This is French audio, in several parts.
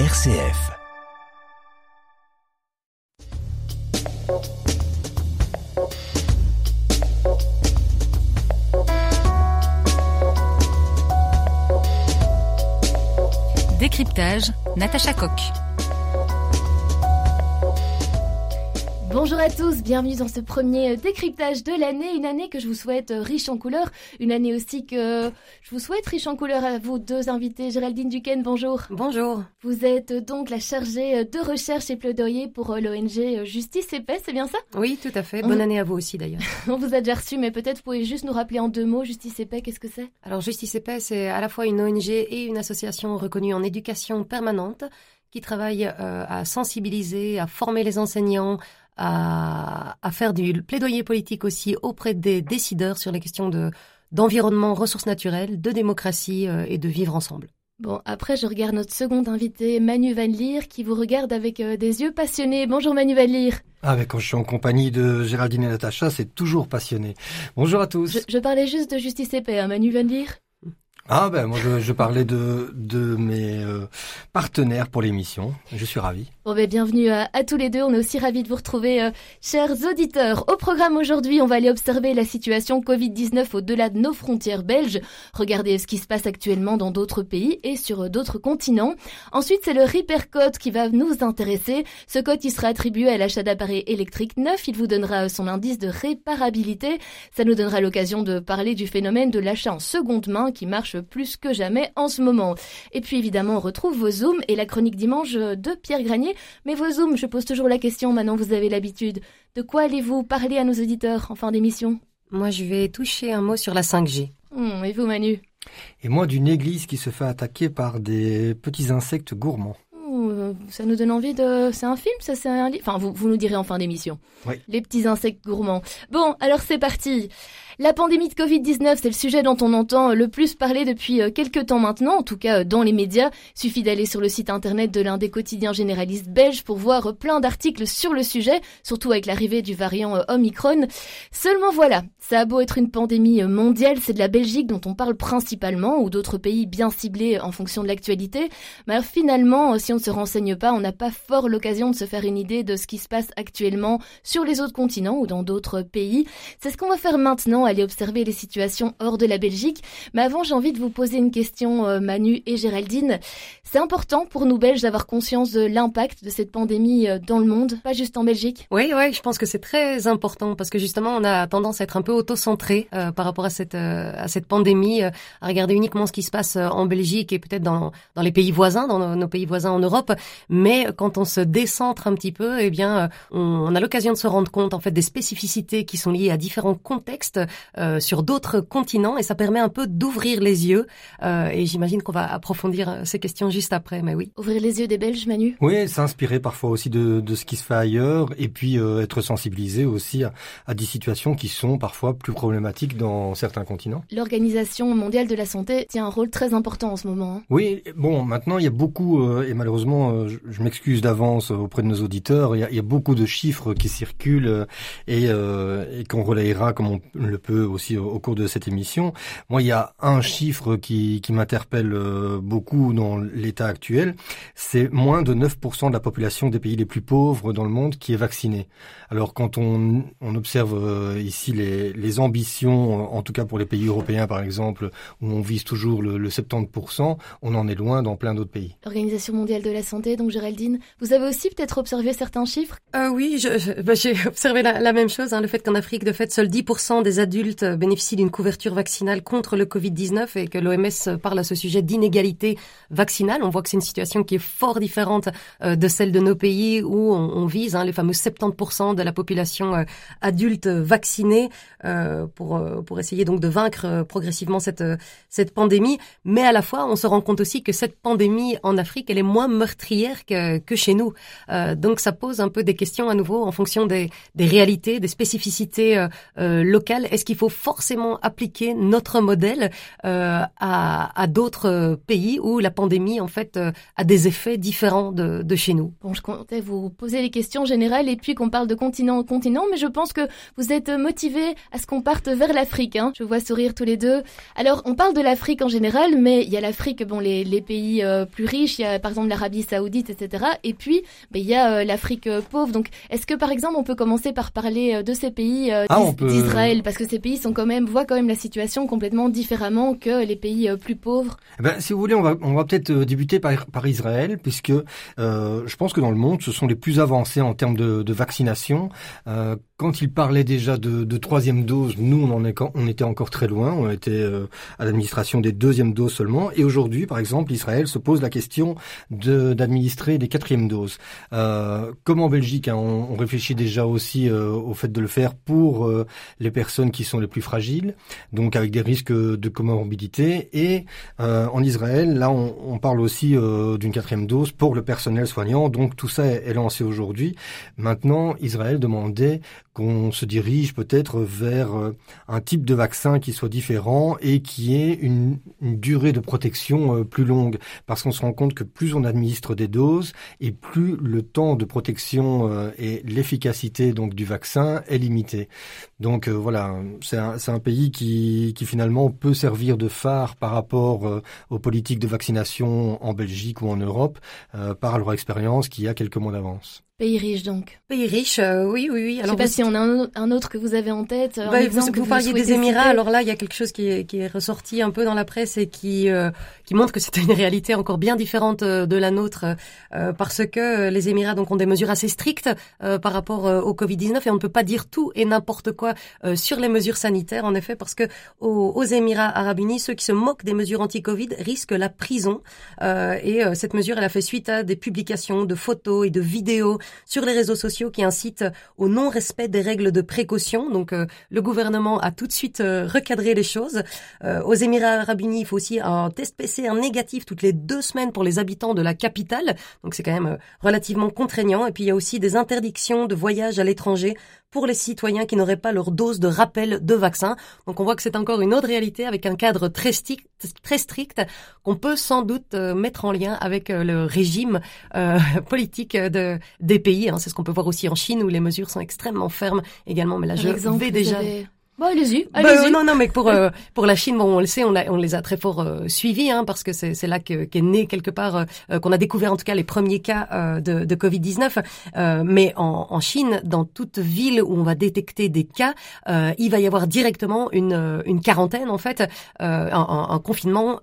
RCF. Décryptage, Natacha Coq. Bonjour à tous, bienvenue dans ce premier euh, décryptage de l'année, une année que je vous souhaite euh, riche en couleurs, une année aussi que je vous souhaite riche en couleurs à vous deux invités. Géraldine Duquesne, bonjour. Bonjour. Vous êtes donc la chargée de recherche et plaidoyer pour euh, l'ONG Justice et Paix, c'est bien ça? Oui, tout à fait. Bonne année à vous aussi d'ailleurs. On vous a déjà reçu, mais peut-être vous pouvez juste nous rappeler en deux mots, Justice et Paix, qu'est-ce que c'est? Alors Justice et Paix, c'est à la fois une ONG et une association reconnue en éducation permanente qui travaille à sensibiliser, à former les enseignants, à, à, faire du plaidoyer politique aussi auprès des décideurs sur les questions de d'environnement, ressources naturelles, de démocratie euh, et de vivre ensemble. Bon, après, je regarde notre second invité, Manu Van Leer, qui vous regarde avec euh, des yeux passionnés. Bonjour Manu Van Leer. Ah, mais quand je suis en compagnie de Géraldine et Natacha, c'est toujours passionné. Bonjour à tous. Je, je parlais juste de justice et paix, hein, Manu Van Leer. Ah ben moi je, je parlais de, de mes euh, partenaires pour l'émission. Je suis ravi. Bon ben bienvenue à, tous les deux. On est aussi ravis de vous retrouver, euh, chers auditeurs. Au programme aujourd'hui, on va aller observer la situation Covid-19 au-delà de nos frontières belges. Regarder ce qui se passe actuellement dans d'autres pays et sur d'autres continents. Ensuite, c'est le Repair Code qui va nous intéresser. Ce code qui sera attribué à l'achat d'appareils électriques neufs. Il vous donnera son indice de réparabilité. Ça nous donnera l'occasion de parler du phénomène de l'achat en seconde main qui marche plus que jamais en ce moment. Et puis évidemment, on retrouve vos Zooms et la chronique dimanche de Pierre Granier. Mais vos Zooms, je pose toujours la question, maintenant vous avez l'habitude. De quoi allez-vous parler à nos auditeurs en fin d'émission? Moi, je vais toucher un mot sur la 5G. Hum, et vous, Manu? Et moi, d'une église qui se fait attaquer par des petits insectes gourmands ça nous donne envie de... C'est un film, ça c'est un livre? Enfin, vous, vous nous direz en fin d'émission. Oui. Les petits insectes gourmands. Bon, alors c'est parti. La pandémie de Covid-19, c'est le sujet dont on entend le plus parler depuis quelques temps maintenant, en tout cas dans les médias. Suffit d'aller sur le site internet de l'un des quotidiens généralistes belges pour voir plein d'articles sur le sujet, surtout avec l'arrivée du variant Omicron. Seulement voilà, ça a beau être une pandémie mondiale, c'est de la Belgique dont on parle principalement, ou d'autres pays bien ciblés en fonction de l'actualité. Mais alors, finalement, si on ne se renseigne pas, on n'a pas fort l'occasion de se faire une idée de ce qui se passe actuellement sur les autres continents ou dans d'autres pays. C'est ce qu'on va faire maintenant, aller observer les situations hors de la Belgique. Mais avant, j'ai envie de vous poser une question, euh, Manu et Géraldine. C'est important pour nous Belges d'avoir conscience de l'impact de cette pandémie euh, dans le monde, pas juste en Belgique? Oui, oui, je pense que c'est très important parce que justement, on a tendance à être un peu auto-centré euh, par rapport à cette, euh, à cette pandémie, euh, à regarder uniquement ce qui se passe en Belgique et peut-être dans, dans les pays voisins, dans nos, nos, pays voisins en Europe. Mais quand on se décentre un petit peu, eh bien, on, on a l'occasion de se rendre compte en fait des spécificités qui sont liées à différents contextes sur d'autres continents et ça permet un peu d'ouvrir les yeux. et j'imagine qu'on va approfondir ces questions juste après, mais oui. Ouvrir les yeux des Belges, Manu? Oui, s'inspirer parfois aussi de, de, ce qui se fait ailleurs et puis euh, être sensibilisé aussi à, à, des situations qui sont parfois plus problématiques dans certains continents. L'Organisation mondiale de la santé tient un rôle très important en ce moment. Hein. Oui, bon, maintenant il y a beaucoup, euh, et malheureusement, euh, je, je m'excuse d'avance auprès de nos auditeurs, il y, a, il y, a, beaucoup de chiffres qui circulent euh, et, et qu'on relayera comme on le peut aussi au, au, cours de cette émission. Moi, il y a un chiffre qui, qui m'interpelle beaucoup dans l'état actuel, c'est moins de 9% de la population des pays les plus pauvres dans le monde qui est vaccinée. Alors quand on, on observe euh, ici les, les, ambitions, en tout cas pour les pays européens par exemple, où on vise toujours le, le 70%, on en est loin dans plein d'autres pays. L'Organisation mondiale de la santé, donc Géraldine, vous avez aussi peut-être observé certains chiffres? Euh, Oui, j'ai je, bah, observé la, la, même chose, hein, le fait qu'en Afrique, de fait, seuls 10% des adultes bénéficient d'une couverture vaccinale contre le Covid-19 et que l'OMS parle à ce sujet d'inégalité vaccinale. On voit que c'est une situation qui est fort différente euh, de celle de nos pays où on, vise hein, les fameux 70% de la population euh, adulte vaccinée euh, pour pour essayer donc de vaincre progressivement cette cette pandémie. Mais à la fois, on se rend compte aussi que cette pandémie en Afrique, elle est moins meurtrière que que chez nous. donc ça pose un peu des questions à nouveau en fonction des des réalités, des spécificités locales. Est-ce qu'il faut forcément appliquer notre modèle euh, à, à d'autres pays où la pandémie en fait euh, a des effets différents de, de chez nous Bon, je comptais vous poser les questions générales et puis qu'on parle de continent en continent, mais je pense que vous êtes motivés à ce qu'on parte vers l'Afrique. Hein. Je vois sourire tous les deux. Alors, on parle de l'Afrique en général, mais il y a l'Afrique, bon, les, les pays euh, plus riches, il y a par exemple l'Arabie Saoudite, etc. Et puis, ben, il y a euh, l'Afrique pauvre. Donc, est-ce que par exemple, on peut commencer par parler de ces pays ah, d'Israël, parce que ces pays sont quand même voient quand même la situation complètement différemment que les pays plus pauvres. Eh ben, si vous voulez, on va peut-être débuter par, Israël, puisque euh, je pense que dans le monde, ce sont les plus avancés en termes de, vaccination. Euh, quand il parlait déjà de, de, troisième dose, nous on en est, on était encore très loin, on était euh, à l'administration des deuxièmes doses seulement. Et aujourd'hui, par exemple, Israël se pose la question d'administrer des quatrièmes doses. Euh, comme en Belgique, hein, on, on, réfléchit déjà aussi euh, au fait de le faire pour euh, les personnes qui sont les plus fragiles, donc avec des risques de comorbidité. Et euh, en Israël, là, on, on parle aussi d'une quatrième dose pour le personnel soignant. Donc tout ça est, est lancé aujourd'hui. Maintenant, Israël demandait qu'on se dirige peut-être vers euh, un type de vaccin qui soit différent et qui ait une, durée de protection euh, plus longue. Parce qu'on se rend compte que plus on administre des doses et plus le temps de protection euh, et l'efficacité donc du vaccin est limité. Donc voilà, c'est un, un, pays qui, qui, finalement peut servir de phare par rapport aux politiques de vaccination en Belgique ou en Europe par leur expérience qui a quelques mois d'avance. Pays riche donc. Pays riche, euh, oui, oui, oui. Alors, Je sais pas si on a un, autre que vous avez en tête. Bah, vous, vous, parliez des Émirats. Alors là, il y a quelque chose qui est, qui est ressorti un peu dans la presse et qui euh, qui montre que c'est une réalité encore bien différente euh, de la nôtre, euh, parce que les Émirats donc ont des mesures assez strictes par rapport au Covid 19 et on ne peut pas dire tout et n'importe quoi sur les mesures sanitaires. En effet, parce que aux, aux, Émirats Arabes Unis, ceux qui se moquent des mesures anti-Covid risquent la prison. et cette mesure, elle a fait suite à des publications de photos et de vidéos sur les réseaux sociaux qui incitent au non-respect des règles de précaution. Donc euh, le gouvernement a tout de suite euh, recadré les choses. Euh, aux Émirats arabes unis, il faut aussi un test PCR négatif toutes les deux semaines pour les habitants de la capitale. Donc c'est quand même relativement contraignant. Et puis il y a aussi des interdictions de voyage à l'étranger pour les citoyens qui n'auraient pas leur dose de rappel de vaccin. Donc on voit que c'est encore une autre réalité avec un cadre très strict, très strict qu'on peut sans doute mettre en lien avec le régime euh, politique de, des pays. Hein. C'est ce qu'on peut voir aussi en Chine où les mesures sont extrêmement fermes également. Mais là, je vais déjà. Bon, allez-y, bah, allez-y. non, non, mais pour euh, pour la Chine, bon, on le sait, on, a, on les a très fort euh, suivis, hein, parce que c'est c'est là qu'est né quelque part euh, qu'on a découvert en tout cas les premiers cas de, de Covid 19. mais en, en Chine, dans toute ville où on va détecter des cas, il va y avoir directement une une quarantaine en fait, un, un, confinement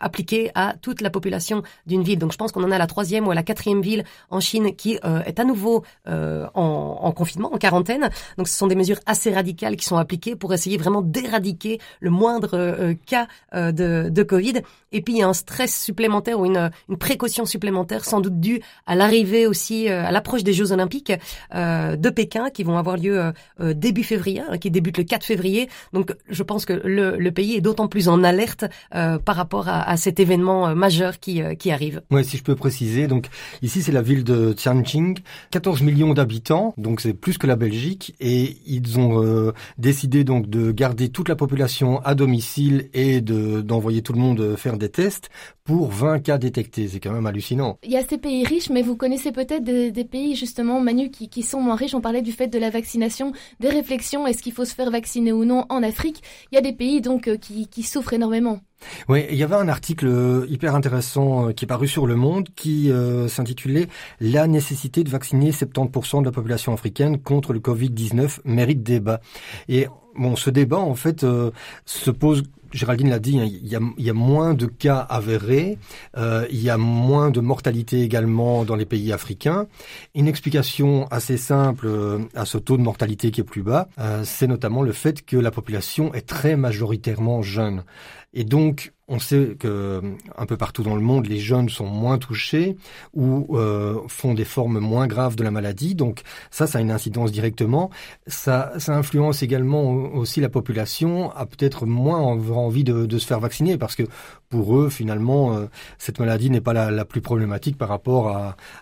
appliqué à toute la population d'une ville. Donc je pense qu'on en a la troisième ou la quatrième ville en Chine qui est à nouveau en, en confinement, en quarantaine. Donc ce sont des mesures assez radicales qui sont pour essayer vraiment d'éradiquer le moindre euh, cas euh, de, Covid. Et puis il y a un stress supplémentaire ou une, une précaution supplémentaire, sans doute due à l'arrivée aussi, euh, à l'approche des Jeux Olympiques de Pékin, qui vont avoir lieu début février, hein, qui débutent le 4 février. Donc je pense que le, pays est d'autant plus en alerte par rapport à, à, cet événement majeur qui, qui arrive. Oui, si je peux préciser, donc ici c'est la ville de Tianjin, 14 millions d'habitants, donc c'est plus que la Belgique, et ils ont euh, décidé donc de garder toute la population à domicile et de d'envoyer tout le monde faire des tests pour 20 cas détectés. C'est quand même hallucinant. Il y a ces pays riches, mais vous connaissez peut-être des, des, pays justement, Manu, qui, qui sont moins riches. On parlait du fait de la vaccination, des réflexions. Est-ce qu'il faut se faire vacciner ou non en Afrique? Il y a des pays donc euh, qui, qui souffrent énormément. Oui, il y avait un article euh, hyper intéressant euh, qui est paru sur Le Monde qui euh, s'intitulait La nécessité de vacciner 70% de la population africaine contre le Covid-19 mérite débat. Et bon, ce débat en fait se pose Géraldine l'a dit, hein, il, y a, moins de cas avérés, euh, il y a moins de mortalité également dans les pays africains. Une explication assez simple euh, à ce taux de mortalité qui est plus bas, euh, c'est notamment le fait que la population est très majoritairement jeune. Et donc, on sait que un peu partout dans le monde, les jeunes sont moins touchés ou euh, font des formes moins graves de la maladie. Donc ça, ça a une incidence directement. Ça, ça influence également aussi la population à peut-être moins avoir envie de, de, se faire vacciner parce que pour eux, finalement, euh, cette maladie n'est pas la, plus problématique par rapport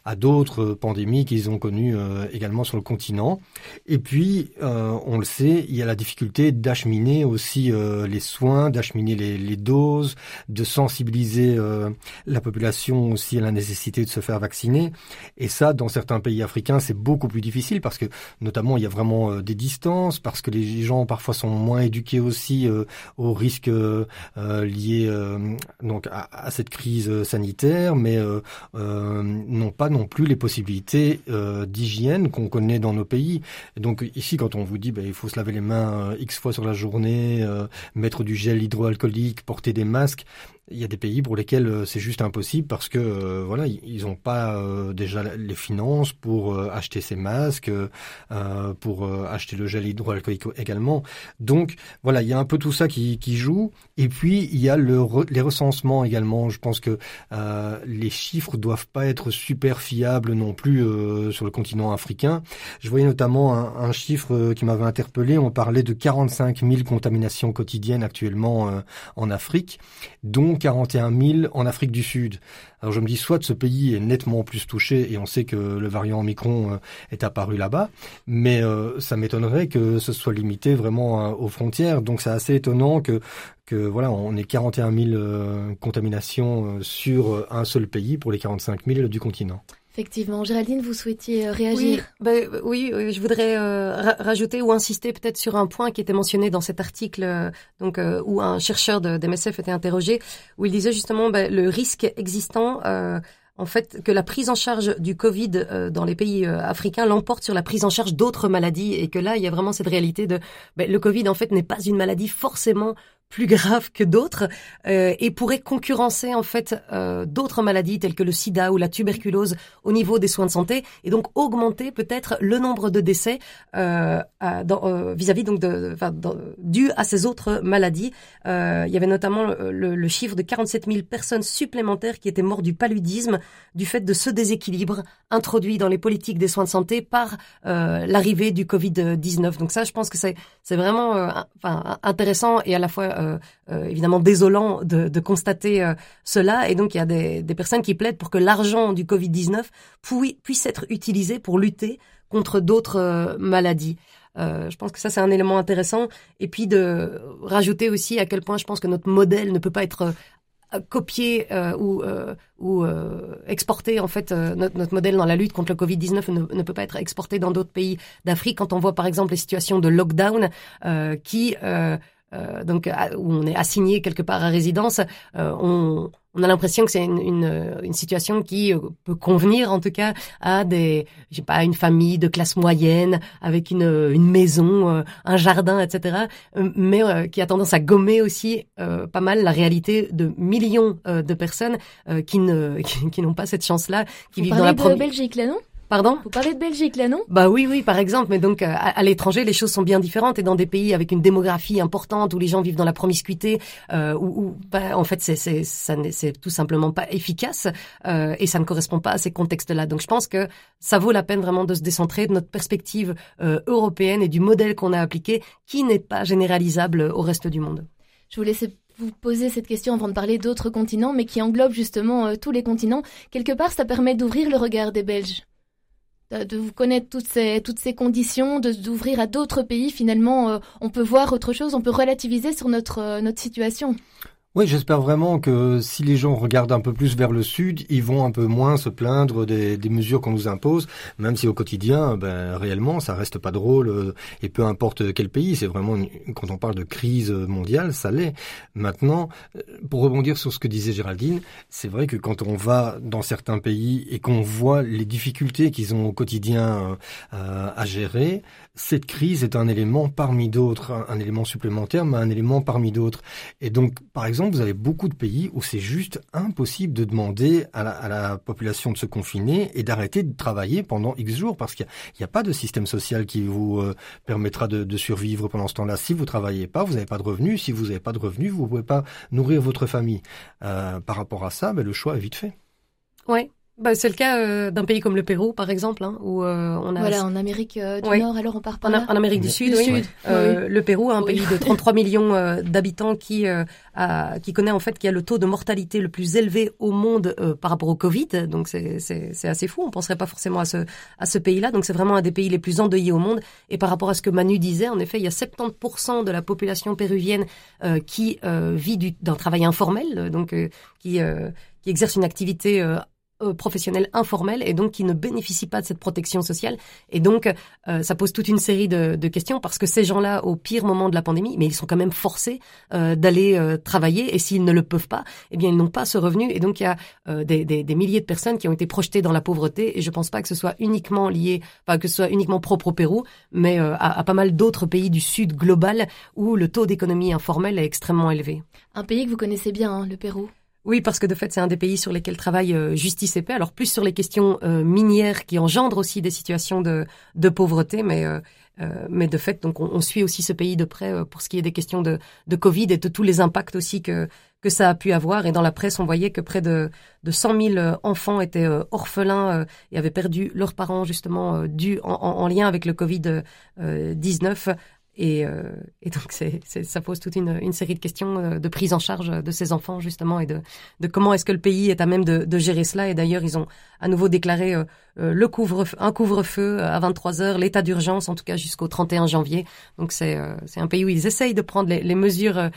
à, d'autres pandémies qu'ils ont connues euh, également sur le continent. Et puis, on le sait, il y a la difficulté d'acheminer aussi les soins, d'acheminer les, les doses de sensibiliser euh, la population aussi à la nécessité de se faire vacciner. Et ça, dans certains pays africains, c'est beaucoup plus difficile parce que, notamment, il y a vraiment euh, des distances, parce que les gens parfois sont moins éduqués aussi euh, aux risques liés donc à, cette crise sanitaire, mais n'ont pas non plus les possibilités d'hygiène qu'on connaît dans nos pays. Donc ici, quand on vous dit, ben, il faut se laver les mains x fois sur la journée, mettre du gel hydroalcoolique, porter des masques il y a des pays pour lesquels euh, c'est juste impossible parce que euh, voilà ils n'ont pas euh, déjà les finances pour acheter ces masques, pour acheter le gel hydroalcoolique également. Donc voilà, il y a un peu tout ça qui, joue. Et puis il y a le les recensements également. Je pense que les chiffres doivent pas être super fiables non plus sur le continent africain. Je voyais notamment un, un chiffre qui m'avait interpellé. On parlait de 45 000 contaminations quotidiennes actuellement en Afrique, dont 41 000 en Afrique du Sud. Alors je me dis, soit ce pays est nettement plus touché, et on sait que le variant Omicron euh, est apparu là-bas, mais euh, ça m'étonnerait que ce soit limité vraiment euh, aux frontières. Donc c'est assez étonnant que que voilà, on ait 41 000 contaminations sur un seul pays pour les 45 000 du continent. Effectivement. Géraldine, vous souhaitiez euh, réagir oui, oui, je voudrais euh, rajouter ou insister peut-être sur un point qui était mentionné dans cet article euh, donc où un chercheur de, d'MSF était interrogé, où il disait justement ben, le risque existant en fait que la prise en charge du Covid dans les pays africains l'emporte sur la prise en charge d'autres maladies et que là il y a vraiment cette réalité de ben, le Covid en fait n'est pas une maladie forcément plus grave que d'autres euh, et pourrait concurrencer en fait euh, d'autres maladies telles que le sida ou la tuberculose au niveau des soins de santé et donc augmenter peut-être le nombre de décès euh, vis-à-vis donc de, enfin, dû à ces autres maladies. Il y avait notamment le, chiffre de 47 000 personnes supplémentaires qui étaient mortes du paludisme du fait de ce déséquilibre introduit dans les politiques des soins de santé par l'arrivée du Covid-19. Donc ça, je pense que c'est c'est vraiment enfin, intéressant et à la fois euh, euh, évidemment désolant de, constater euh, cela. Et donc il y a des, personnes qui plaident pour que l'argent du Covid-19 puisse être utilisé pour lutter contre d'autres maladies. Je pense que ça c'est un élément intéressant et puis de rajouter aussi à quel point je pense que notre modèle ne peut pas être euh, ou, ou exporter en fait notre, notre, modèle dans la lutte contre le Covid-19 ne, ne, peut pas être exporté dans d'autres pays d'Afrique. Quand on voit par exemple les situations de lockdown qui euh, donc où on est assigné quelque part à résidence, euh, on, on a l'impression que c'est une, une, une, situation qui euh, peut convenir en tout cas à des, je sais pas, une famille de classe moyenne avec une, une maison, un jardin, etc. Mais qui a tendance à gommer aussi pas mal la réalité de millions de personnes qui ne qui, n'ont pas cette chance-là, qui Vous vivent dans la de Belgique là, non? Pardon Vous parlez de Belgique là, non? Bah oui, oui, par exemple. Mais donc euh, à, l'étranger, les choses sont bien différentes et dans des pays avec une démographie importante où les gens vivent dans la promiscuité, euh, où, bah, en fait c'est c'est ça c'est tout simplement pas efficace euh, et ça ne correspond pas à ces contextes-là. Donc je pense que ça vaut la peine vraiment de se décentrer de notre perspective euh, européenne et du modèle qu'on a appliqué, qui n'est pas généralisable au reste du monde. Je vous laisse vous poser cette question avant de parler d'autres continents, mais qui englobe justement euh, tous les continents. Quelque part, ça permet d'ouvrir le regard des Belges de vous connaître toutes ces, toutes ces conditions, de d'ouvrir à d'autres pays, finalement, euh, on peut voir autre chose, on peut relativiser sur notre, euh, notre situation. Oui, j'espère vraiment que si les gens regardent un peu plus vers le sud, ils vont un peu moins se plaindre des, mesures qu'on nous impose, même si au quotidien, ben, réellement, ça reste pas drôle, euh, et peu importe quel pays, c'est vraiment, quand on parle de crise mondiale, ça l'est. Maintenant, euh, pour rebondir sur ce que disait Géraldine, c'est vrai que quand on va dans certains pays et qu'on voit les difficultés qu'ils ont au quotidien euh, à gérer, cette crise est un élément parmi d'autres, un, élément supplémentaire, mais un élément parmi d'autres. Et donc, par exemple, vous avez beaucoup de pays où c'est juste impossible de demander à la, population de se confiner et d'arrêter de travailler pendant X jours parce qu'il n'y a, pas de système social qui vous euh, permettra de, survivre pendant ce temps-là. Si vous travaillez pas, vous n'avez pas de revenus. Si vous n'avez pas de revenus, vous ne pouvez pas nourrir votre famille. Euh, par rapport à ça, ben, le choix est vite fait. Oui, bah, c'est le cas euh, d'un pays comme le Pérou, par exemple, hein, où euh, on a... Voilà, en Amérique euh, du Nord, alors on part pas en, en Amérique du Sud, oui. Le Pérou, un pays de 33 millions d'habitants qui a, qui connaît en fait qui a le taux de mortalité le plus élevé au monde par rapport au Covid. Donc c'est c'est assez fou. On penserait pas forcément à ce à ce pays-là. Donc c'est vraiment un des pays les plus endeuillés au monde. Et par rapport à ce que Manu disait, en effet, il y a 70% de la population péruvienne qui vit d'un travail informel, donc qui qui exerce une activité euh, professionnels informels et donc qui ne bénéficient pas de cette protection sociale. Et donc, euh, ça pose toute une série de, de questions parce que ces gens-là, au pire moment de la pandémie, mais ils sont quand même forcés euh, d'aller travailler et s'ils ne le peuvent pas, eh bien, ils n'ont pas ce revenu. Et donc, il y a des, des, des, milliers de personnes qui ont été projetées dans la pauvreté et je pense pas que ce soit uniquement lié, pas que ce soit uniquement propre au Pérou, mais à, à pas mal d'autres pays du Sud global où le taux d'économie informelle est extrêmement élevé. Un pays que vous connaissez bien, hein, le Pérou. Oui, parce que de fait, c'est un des pays sur lesquels travaille euh, Justice et Paix. Alors plus sur les questions euh, minières qui engendrent aussi des situations de, pauvreté, mais euh, mais de fait, donc on, suit aussi ce pays de près pour ce qui est des questions de, Covid et de tous les impacts aussi que ça a pu avoir. Et dans la presse, on voyait que près de, de 100 000 enfants étaient orphelins et avaient perdu leurs parents justement dû en, en, lien avec le Covid 19. Et, euh, et donc, ça pose toute une, une, série de questions euh, de prise en charge de ces enfants, justement, et de, de comment est-ce que le pays est à même de, de gérer cela. Et d'ailleurs, ils ont à nouveau déclaré euh, euh le couvre un couvre-feu à 23 heures, l'état d'urgence, en tout cas jusqu'au 31 janvier. Donc, c'est, c'est un pays où ils essayent de prendre les, les mesures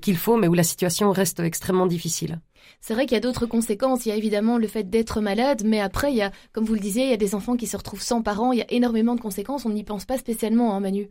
qu'il faut, mais où la situation reste extrêmement difficile. C'est vrai qu'il y a d'autres conséquences. Il y a évidemment le fait d'être malade, mais après, il y a, comme vous le disiez, il y a des enfants qui se retrouvent sans parents. Il y a énormément de conséquences. On n'y pense pas spécialement, hein, Manu.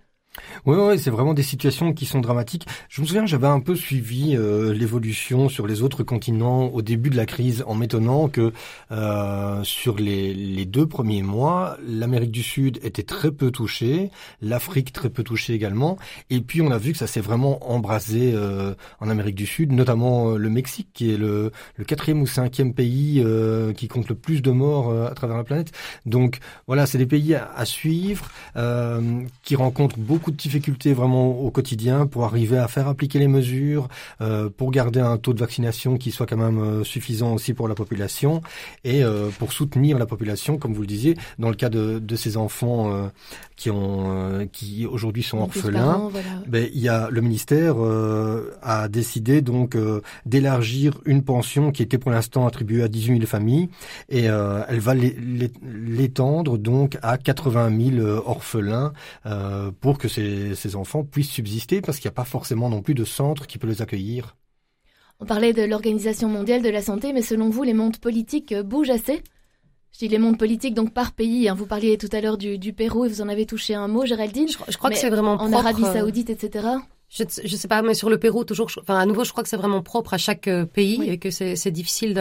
Oui, ouais, c'est vraiment des situations qui sont dramatiques. Je me souviens, j'avais un peu suivi euh, l'évolution sur les autres continents au début de la crise, en m'étonnant que euh, sur les, les, deux premiers mois, l'Amérique du Sud était très peu touchée, l'Afrique très peu touchée également, et puis on a vu que ça s'est vraiment embrasé euh, en Amérique du Sud, notamment euh, le Mexique, qui est le, le quatrième ou cinquième pays euh, qui compte le plus de morts à travers la planète. Donc voilà, c'est des pays à, à suivre, qui rencontrent beaucoup beaucoup de difficultés vraiment au quotidien pour arriver à faire appliquer les mesures, euh, pour garder un taux de vaccination qui soit quand même euh, suffisant aussi pour la population et euh, pour soutenir la population, comme vous le disiez, dans le cas de, de ces enfants euh, qui ont qui aujourd'hui sont orphelins. Ben, il y a le ministère a décidé donc d'élargir une pension qui était pour l'instant attribuée à 18 000 familles et elle va l'étendre donc à 80 000 orphelins pour que ces, enfants puissent subsister parce qu'il n'y a pas forcément non plus de centre qui peut les accueillir. On parlait de l'Organisation mondiale de la santé, mais selon vous, les mondes politiques bougent assez? Je dis les mondes politiques, donc par pays. Hein. Vous parliez tout à l'heure du, Pérou et vous en avez touché un mot, Géraldine. Je, crois que c'est vraiment en Arabie euh, Saoudite, etc. Je, je sais pas, mais sur le Pérou, toujours, enfin, à nouveau, je crois que c'est vraiment propre à chaque euh, pays et que c'est difficile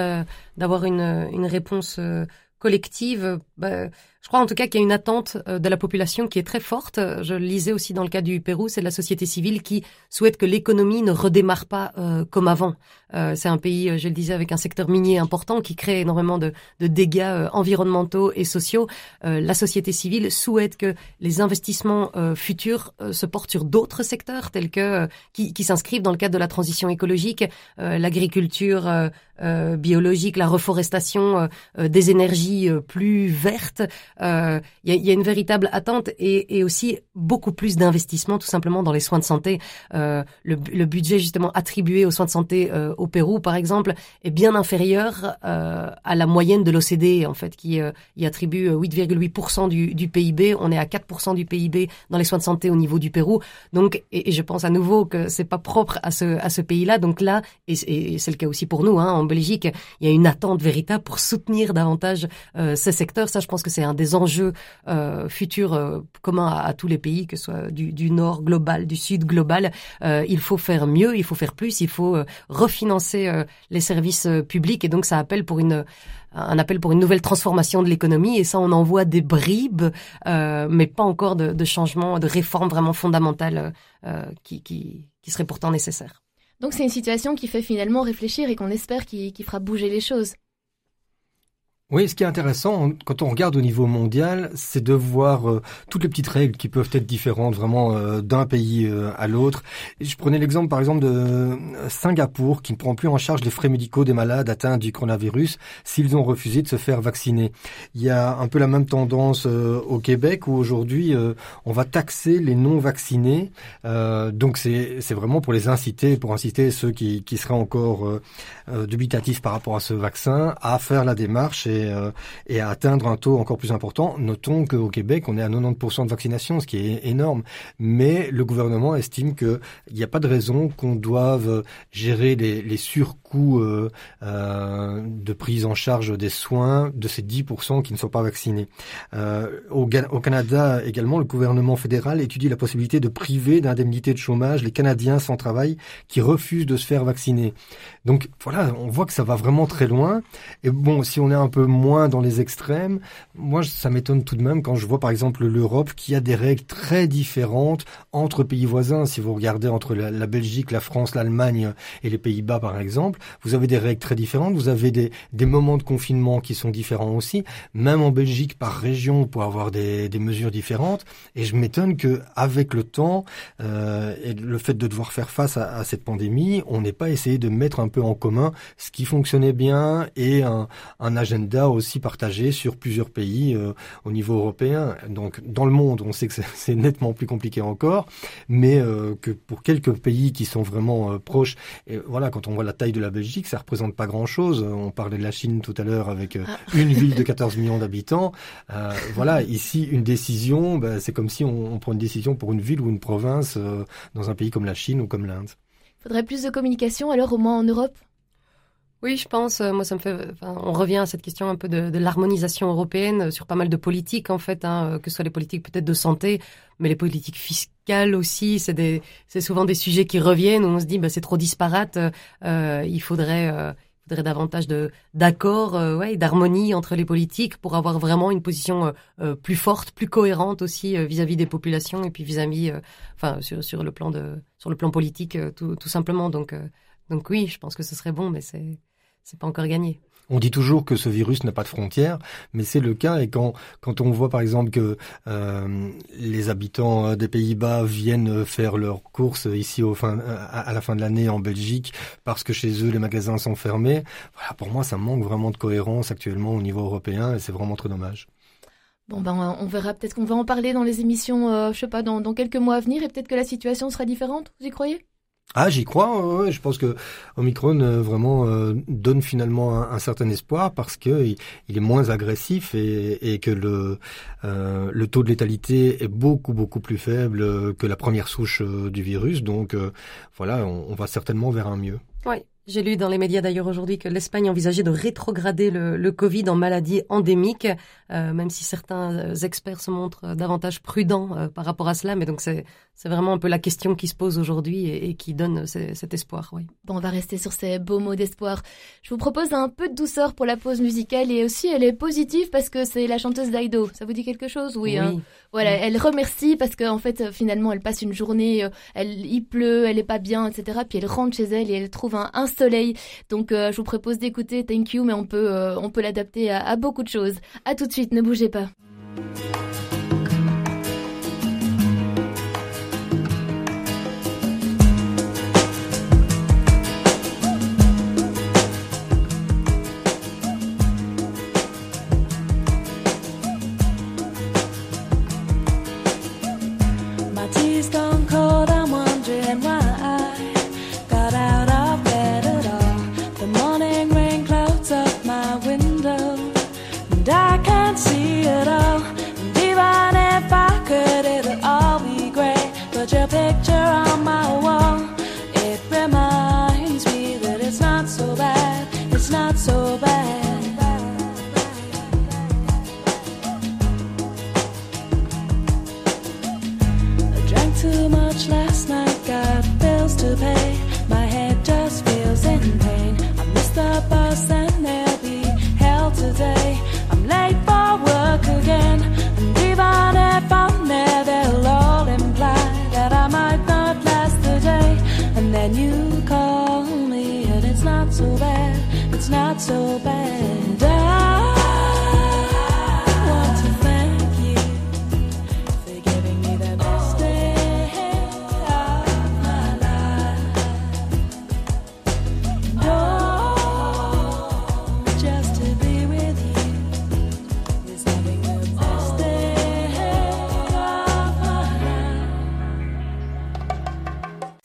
d'avoir une, une réponse euh, collective. Bah, je crois en tout cas qu'il y a une attente euh, de la population qui est très forte. Je le lisais aussi dans le cas du Pérou, c'est la société civile qui souhaite que l'économie ne redémarre pas euh, comme avant. Euh, c'est un pays, je le disais, avec un secteur minier important qui crée énormément de, dégâts environnementaux et sociaux. la société civile souhaite que les investissements futurs se portent sur d'autres secteurs tels que qui, qui s'inscrivent dans le cadre de la transition écologique, l'agriculture biologique, la reforestation, des énergies plus vertes. Il euh, y, a, y, a, une véritable attente et, aussi beaucoup plus d'investissement tout simplement dans les soins de santé. Euh, le, budget justement attribué aux soins de santé euh, au Pérou, par exemple, est bien inférieur à la moyenne de l'OCDE en fait, qui y attribue 8,8% du, PIB. On est à 4% du PIB dans les soins de santé au niveau du Pérou. Donc, et, je pense à nouveau que c'est pas propre à ce pays-là. Donc là, et, et c'est le cas aussi pour nous, hein, en Belgique, il y a une attente véritable pour soutenir davantage ces secteurs. Ça, je pense que c'est un des enjeux euh, futurs euh, communs à, tous les pays, que ce soit du, nord global, du sud global. Euh, il faut faire mieux, il faut faire plus, il faut refinancer les services publics et donc ça appelle pour une un appel pour une nouvelle transformation de l'économie et ça on en voit des bribes mais pas encore de, de changement de réforme vraiment fondamentale qui, qui, qui serait pourtant nécessaire. Donc c'est une situation qui fait finalement réfléchir et qu'on espère qui, qui fera bouger les choses. Oui, ce qui est intéressant quand on regarde au niveau mondial, c'est de voir euh, toutes les petites règles qui peuvent être différentes vraiment euh, d'un pays euh, à l'autre. Je prenais l'exemple par exemple de Singapour qui ne prend plus en charge les frais médicaux des malades atteints du coronavirus s'ils ont refusé de se faire vacciner. Il y a un peu la même tendance au Québec où aujourd'hui on va taxer les non vaccinés. donc c'est vraiment pour les inciter, pour inciter ceux qui, qui seraient encore dubitatifs par rapport à ce vaccin à faire la démarche et euh, et, à atteindre un taux encore plus important. Notons qu'au Québec, on est à 90% de vaccination, ce qui est énorme. Mais le gouvernement estime qu'il n'y a pas de raison qu'on doive gérer les, surcoûts euh, euh, de prise en charge des soins de ces 10% qui ne sont pas vaccinés. Au, Canada également, le gouvernement fédéral étudie la possibilité de priver d'indemnités de chômage les Canadiens sans travail qui refusent de se faire vacciner. Donc voilà, on voit que ça va vraiment très loin. Et bon, si on est un peu moins dans les extrêmes. Moi, ça m'étonne tout de même quand je vois par exemple l'Europe qui a des règles très différentes entre pays voisins. Si vous regardez entre la, Belgique, la France, l'Allemagne et les Pays-Bas par exemple, vous avez des règles très différentes. Vous avez des, moments de confinement qui sont différents aussi. Même en Belgique, par région, pour avoir des, mesures différentes. Et je m'étonne que avec le temps euh, et le fait de devoir faire face à, cette pandémie, on n'ait pas essayé de mettre un peu en commun ce qui fonctionnait bien et un agenda aussi partagé sur plusieurs pays euh, au niveau européen. Donc dans le monde, on sait que c'est nettement plus compliqué encore, mais euh, que pour quelques pays qui sont vraiment euh, proches, et voilà, quand on voit la taille de la Belgique, ça représente pas grand-chose. On parlait de la Chine tout à l'heure avec ah. une ville de 14 millions d'habitants. voilà, ici une décision, ben, c'est comme si on, on, prend une décision pour une ville ou une province dans un pays comme la Chine ou comme l'Inde. Faudrait plus de communication alors au moins en Europe? Oui, je pense. Euh, moi, ça me fait. Enfin, on revient à cette question un peu de, de l'harmonisation européenne euh, sur pas mal de politiques en fait, hein, euh, que ce soit les politiques peut-être de santé, mais les politiques fiscales aussi. C'est des, c'est souvent des sujets qui reviennent où on se dit, bah, c'est trop disparate. Euh, il faudrait. Euh, il faudrait davantage de d'accord, euh, ouais, d'harmonie entre les politiques pour avoir vraiment une position plus forte, plus cohérente aussi vis-à-vis des populations et puis vis-à-vis, enfin sur, sur le plan de sur le plan politique tout, tout simplement. Donc donc oui, je pense que ce serait bon, mais c'est c'est pas encore gagné. On dit toujours que ce virus n'a pas de frontières, mais c'est le cas. Et quand, quand on voit par exemple que euh, les habitants euh, des Pays-Bas viennent faire leurs courses ici au fin, à la fin de l'année en Belgique parce que chez eux les magasins sont fermés, voilà, pour moi ça manque vraiment de cohérence actuellement au niveau européen et c'est vraiment très dommage. Bon ben on verra, peut-être qu'on va en parler dans les émissions, euh, je sais pas, dans, dans quelques mois à venir et peut-être que la situation sera différente, vous y croyez? Ah, j'y crois. je pense que Omicron euh, vraiment euh, donne finalement un, certain espoir parce que il, est moins agressif et, et que le euh, le taux de létalité est beaucoup beaucoup plus faible que la première souche du virus. Donc voilà, on, on va certainement vers un mieux. Oui, j'ai lu dans les médias d'ailleurs aujourd'hui que l'Espagne envisageait de rétrograder le, le Covid en maladie endémique, euh, même si certains euh, experts se montrent euh, davantage prudents par rapport à cela. Mais donc c'est c'est vraiment un peu la question qui se pose aujourd'hui et, qui donne cet espoir. Oui. Bon, on va rester sur ces beaux mots d'espoir. Je vous propose un peu de douceur pour la pause musicale et aussi elle est positive parce que c'est la chanteuse Daido. Ça vous dit quelque chose? Oui. Hein voilà, elle remercie parce qu'en en fait finalement elle passe une journée, elle il pleut, elle est pas bien, etc. Puis elle rentre chez elle et elle trouve un, un soleil. Donc euh, je vous propose d'écouter Thank You, mais on peut, euh, peut l'adapter à, à beaucoup de choses. À tout de suite, ne bougez pas.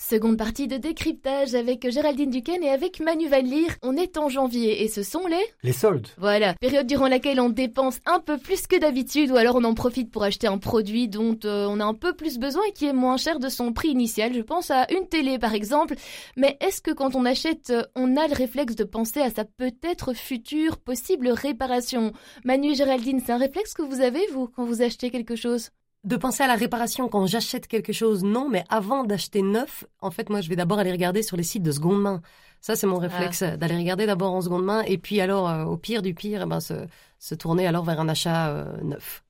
Seconde partie de décryptage avec Géraldine Duquesne et avec Manu Vallir. On est en janvier et ce sont les... Les soldes. Voilà, période durant laquelle on dépense un peu plus que d'habitude ou alors on en profite pour acheter un produit dont euh, on a un peu plus besoin et qui est moins cher de son prix initial. Je pense à une télé par exemple. Mais est-ce que quand on achète, euh, on a le réflexe de penser à sa peut-être future possible réparation? Manu et Géraldine, c'est un réflexe que vous avez vous quand vous achetez quelque chose? De penser à la réparation quand j'achète quelque chose, non, mais avant d'acheter neuf, en fait, moi, je vais d'abord aller regarder sur les sites de seconde main. Ça, c'est mon réflexe, ah. d'aller regarder d'abord en seconde main, et puis alors, euh, au pire du pire, eh ben, se, tourner alors vers un achat euh, neuf.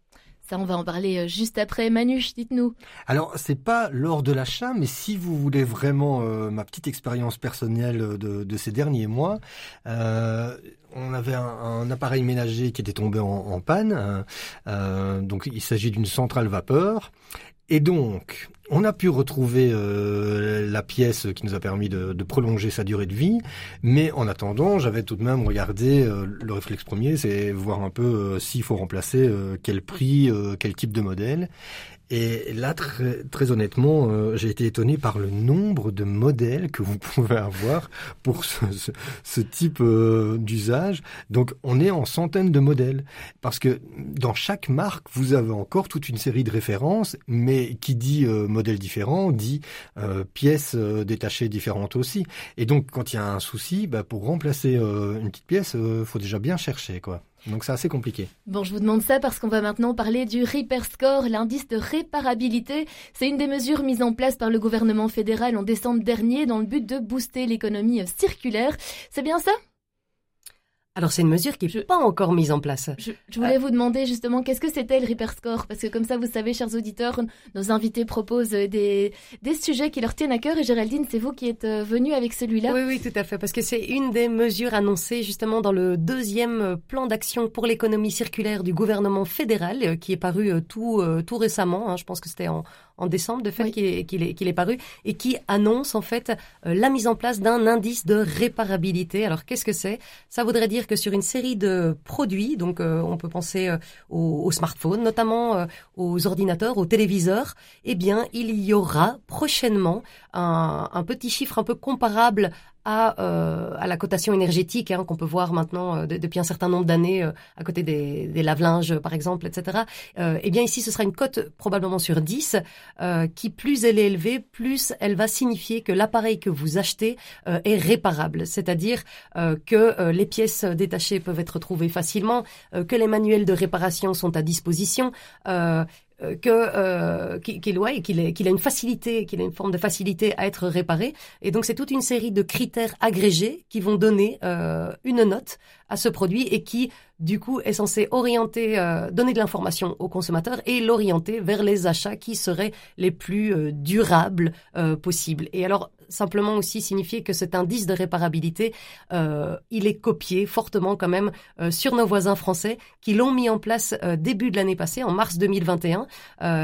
Ça, on va en parler euh, juste après. Manu, dites-nous. Alors, c'est pas lors de l'achat, mais si vous voulez vraiment ma petite expérience personnelle de, ces derniers mois, on avait un, appareil ménager qui était tombé en, panne. Hein. Euh, donc il s'agit d'une centrale vapeur. Et donc, on a pu retrouver euh, la pièce qui nous a permis de, prolonger sa durée de vie, mais en attendant, j'avais tout de même regardé euh, le réflexe premier, c'est voir un peu s'il faut remplacer, quel prix, quel type de modèle. Et là, très, très honnêtement, euh, j'ai été étonné par le nombre de modèles que vous pouvez avoir pour ce, type euh, d'usage. Donc, on est en centaines de modèles. Parce que dans chaque marque, vous avez encore toute une série de références, mais qui dit euh, modèle différent, dit pièces détachées différentes aussi. Et donc, quand il y a un souci, bah, pour remplacer une petite pièce, il faut déjà bien chercher, quoi. Donc c'est assez compliqué. Bon, je vous demande ça parce qu'on va maintenant parler du Repair Score, l'indice de réparabilité. C'est une des mesures mises en place par le gouvernement fédéral en décembre dernier dans le but de booster l'économie circulaire. C'est bien ça? Alors c'est une mesure qui n'est pas encore mise en place. Je, voulais vous demander justement qu'est-ce que c'était le Repair Score? Parce que comme ça vous savez chers auditeurs, nos invités proposent des, des sujets qui leur tiennent à cœur et Géraldine c'est vous qui êtes euh, venue avec celui-là. Oui oui tout à fait parce que c'est une des mesures annoncées justement dans le deuxième plan d'action pour l'économie circulaire du gouvernement fédéral euh, qui est paru euh, tout tout récemment. Hein. je pense que c'était en, en décembre de fait qu'il est, est, est, paru et qui annonce en fait euh, la mise en place d'un indice de réparabilité. Alors qu'est-ce que c'est? Ça voudrait dire que sur une série de produits, donc euh, on peut penser euh, aux, smartphones, notamment aux ordinateurs, aux téléviseurs, eh bien il y aura prochainement un, un petit chiffre un peu comparable à, euh, à la cotation énergétique hein, qu'on peut voir maintenant euh, depuis un certain nombre d'années euh, à côté des, des lave-linges par exemple, etc. eh bien ici ce sera une cote probablement sur 10 qui plus elle est élevée, plus elle va signifier que l'appareil que vous achetez est réparable, c'est-à-dire que les pièces détachées peuvent être trouvées facilement, que les manuels de réparation sont à disposition, euh, que euh, qu'il qu'il a une facilité, qu'il a une forme de facilité à être réparé. Et donc c'est toute une série de critères agrégés qui vont donner euh, une note à ce produit et qui du coup est censé orienter, euh, donner de l'information au consommateur et l'orienter vers les achats qui seraient les plus euh, durables possibles. Et alors simplement aussi signifier que cet indice de réparabilité, euh, il est copié fortement quand même euh, sur nos voisins français qui l'ont mis en place euh, début de l'année passée, en mars 2021.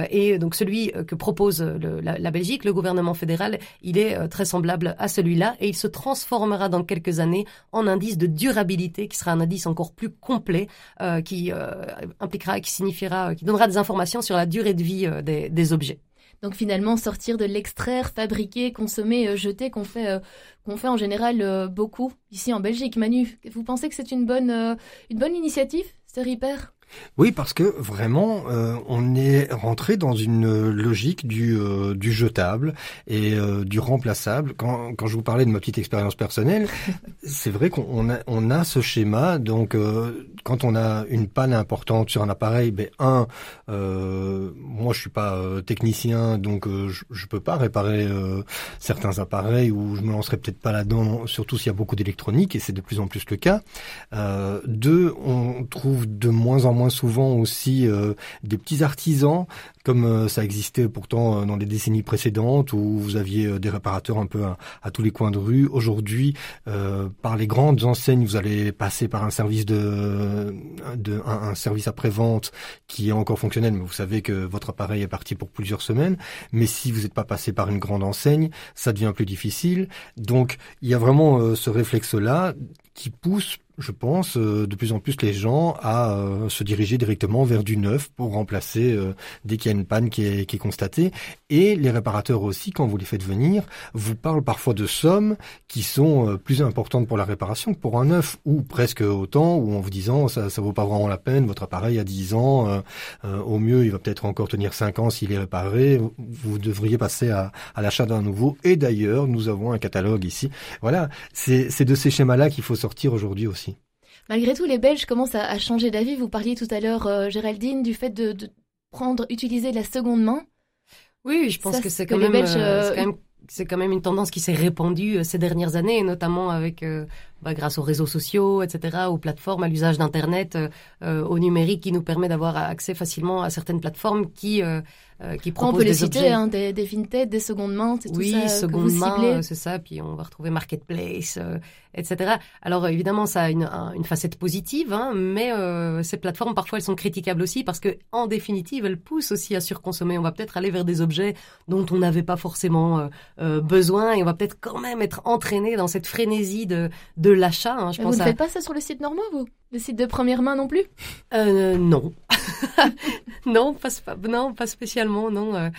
et donc celui que propose la, Belgique, le gouvernement fédéral, il est très semblable à celui-là et il se transformera dans quelques années en indice de durabilité qui sera un indice encore plus complet qui impliquera, qui signifiera, qui donnera des informations sur la durée de vie des objets. Donc finalement sortir de l'extraire, fabriquer, consommer, euh, jeter qu'on fait euh, qu'on fait en général euh, beaucoup ici en Belgique. Manu, vous pensez que c'est une bonne une bonne initiative, ce repair? Oui, parce que vraiment, euh, on est rentré dans une logique du, euh, du jetable et euh, du remplaçable. Quand, quand je vous parlais de ma petite expérience personnelle, c'est vrai qu'on a, on a ce schéma. Donc, quand on a une panne importante sur un appareil, ben un, moi je suis pas technicien, donc je, je peux pas réparer certains appareils ou je me lancerai peut-être pas là-dedans, surtout s'il y a beaucoup d'électronique et c'est de plus en plus le cas. deux, on trouve de moins en moins souvent aussi euh, des petits artisans, comme euh, ça existait pourtant euh, dans les décennies précédentes, où vous aviez des réparateurs un peu à, tous les coins de rue. Aujourd'hui, par les grandes enseignes, vous allez passer par un service de, un, service après-vente qui est encore fonctionnel, mais vous savez que votre appareil est parti pour plusieurs semaines. Mais si vous n'êtes pas passé par une grande enseigne, ça devient plus difficile. Donc, il y a vraiment ce réflexe-là qui pousse je pense, euh, de plus en plus les gens à euh, se diriger directement vers du neuf pour remplacer euh, dès qu'il y a une panne qui est, constatée. Et les réparateurs aussi, quand vous les faites venir, vous parlent parfois de sommes qui sont plus importantes pour la réparation que pour un neuf, ou presque autant, ou en vous disant ça ça vaut pas vraiment la peine, votre appareil a 10 ans, au mieux il va peut-être encore tenir 5 ans s'il est réparé, vous devriez passer à l'achat d'un nouveau. Et d'ailleurs, nous avons un catalogue ici. Voilà, c'est de ces schémas-là qu'il faut sortir aujourd'hui aussi. Malgré tout, les Belges commencent à, changer d'avis. Vous parliez tout à l'heure, euh, Géraldine, du fait de, prendre, utiliser la seconde main. Oui, je pense que c'est quand, même, euh, euh, quand même c'est quand même une tendance qui s'est répandue ces dernières années, notamment avec bah, grâce aux réseaux sociaux, etc., aux plateformes, à l'usage d'internet, au numérique, qui nous permet d'avoir accès facilement à certaines plateformes qui euh, qui proposent on peut les citer, hein, des, des des secondes mains, c'est oui, tout ça seconde main, c'est ça. Puis on va retrouver marketplace, euh, etc. Alors évidemment, ça a une, une facette positive, hein, mais euh, ces plateformes parfois elles sont critiquables aussi parce que en définitive, elles poussent aussi à surconsommer. On va peut-être aller vers des objets dont on n'avait pas forcément besoin et on va peut-être quand même être entraîné dans cette frénésie de de l'achat. Hein, je pense vous ne faites pas ça sur le site normaux, vous? Le site de première main non plus? Euh, Non. non, pas, non, pas spécialement, non. Euh,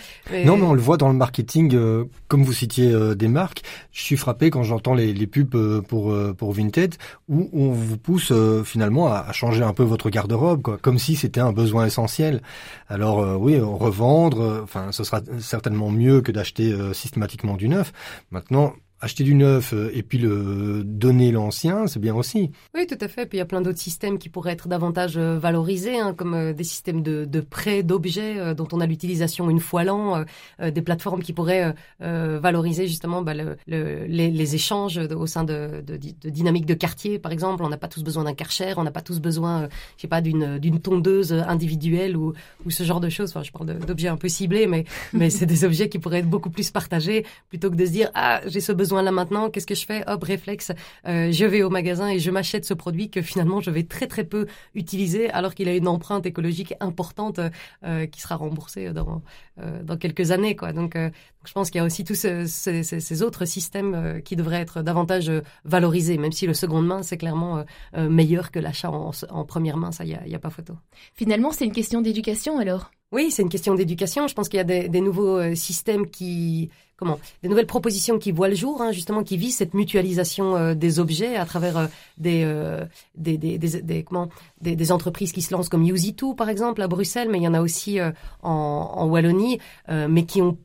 non, mais on le voit dans le marketing, euh, comme vous citiez euh, des marques. Je suis frappé quand j'entends les, les, pubs pour pour Vinted, où on vous pousse finalement à, changer un peu votre garde-robe, quoi, comme si c'était un besoin essentiel. Alors oui, revendre, enfin, ce sera certainement mieux que d'acheter systématiquement du neuf. Maintenant, acheter du neuf euh, et puis le donner l'ancien, c'est bien aussi. Oui, tout à fait. Puis il y a plein d'autres systèmes qui pourraient être davantage euh, valorisés, hein, comme euh, des systèmes de, de prêt d'objets dont on a l'utilisation une fois l'an, des plateformes qui pourraient valoriser justement bah, le, les, échanges au sein de, dynamiques de quartier, par exemple. On n'a pas tous besoin d'un karcher, on n'a pas tous besoin, je sais pas, d'une tondeuse individuelle ou, ou ce genre de choses. Enfin, je parle d'objets un peu ciblés, mais mais c'est des objets qui pourraient être beaucoup plus partagés plutôt que de se dire ah j'ai ce besoin là maintenant, qu'est-ce que je fais? Hop, réflexe, euh, je vais au magasin et je m'achète ce produit que finalement je vais très très peu utiliser alors qu'il a une empreinte écologique importante euh, qui sera remboursée dans euh, dans quelques années quoi. Donc, je pense qu'il y a aussi tous ces, autres systèmes qui devraient être davantage valorisés, même si le seconde main c'est clairement meilleur que l'achat en, en, première main, ça il y a, y a pas photo. Finalement, c'est une question d'éducation alors? Oui, c'est une question d'éducation. Je pense qu'il y a des, des nouveaux systèmes qui comment des nouvelles propositions qui voient le jour, hein, justement, qui visent cette mutualisation euh, des objets à travers euh, euh, des, des, des, comment des, entreprises qui se lancent comme Use2 par exemple à Bruxelles, mais il y en a aussi en, en, Wallonie, mais qui ont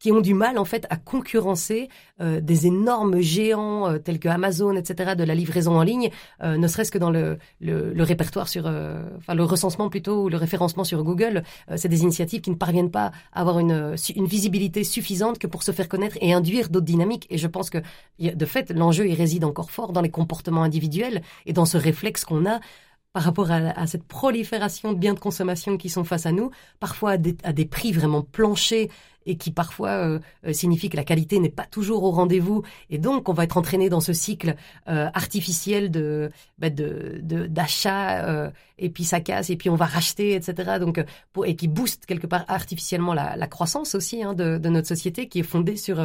qui ont du mal en fait à concurrencer euh, des énormes géants euh, tels que Amazon, etc. de la livraison en ligne, euh, ne serait-ce que dans le, le, le répertoire sur, enfin le recensement plutôt ou le référencement sur Google. c'est des initiatives qui ne parviennent pas à avoir une, une visibilité suffisante que pour se faire connaître et induire d'autres dynamiques. Et je pense que de fait l'enjeu il réside encore fort dans les comportements individuels et dans ce réflexe qu'on a par rapport à, à, cette prolifération de biens de consommation qui sont face à nous, parfois à des, à des prix vraiment planchers et qui parfois euh, euh, signifie que la qualité n'est pas toujours au rendez-vous. Et donc on va être entraîné dans ce cycle euh, artificiel de bah, de d'achat euh, et puis ça casse et puis on va racheter etc donc pour et qui booste quelque part artificiellement la, la croissance aussi hein, de, de, notre société qui est fondée sur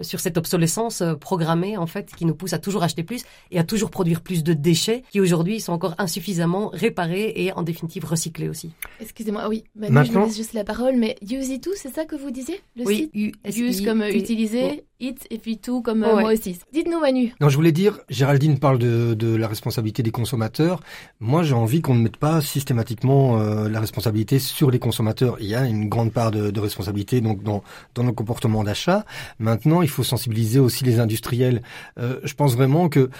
sur cette obsolescence programmée en fait qui nous pousse à toujours acheter plus et à toujours produire plus de déchets qui aujourd'hui sont encore insuffisamment réparés et en définitive recyclés aussi. Excusez-moi, oui, Manu, je vous laisse juste la parole, mais It c'est ça que vous disiez le oui, site? Use comme utiliser, it et puis tout comme euh, moi aussi. Dites-nous Manu. Non, je voulais dire, Géraldine parle de, de la responsabilité des consommateurs. Moi, j'ai envie qu'on ne mette pas systématiquement euh, la responsabilité sur les consommateurs. Il y a une grande part de, de responsabilité donc dans, dans nos comportements d'achat. Maintenant, il faut sensibiliser aussi les industriels. Euh, je pense vraiment que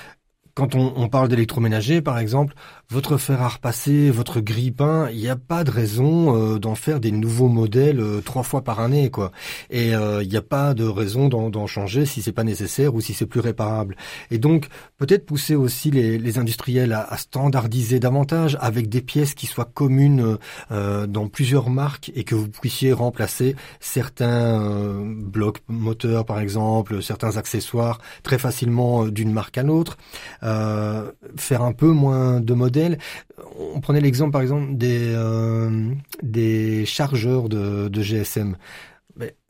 quand on, on parle d'électroménager, par exemple, votre fer à repasser, votre grille-pain, il n'y a pas de raison euh, d'en faire des nouveaux modèles euh, trois fois par année, quoi. Et euh, il n'y a pas de raison d'en changer si c'est pas nécessaire ou si c'est plus réparable. Et donc peut-être pousser aussi les, les industriels à, à, standardiser davantage avec des pièces qui soient communes dans plusieurs marques et que vous puissiez remplacer certains blocs moteurs, par exemple, certains accessoires très facilement d'une marque à l'autre. Faire un peu moins de modèles on prenait l'exemple par exemple des, euh, des chargeurs de, GSM.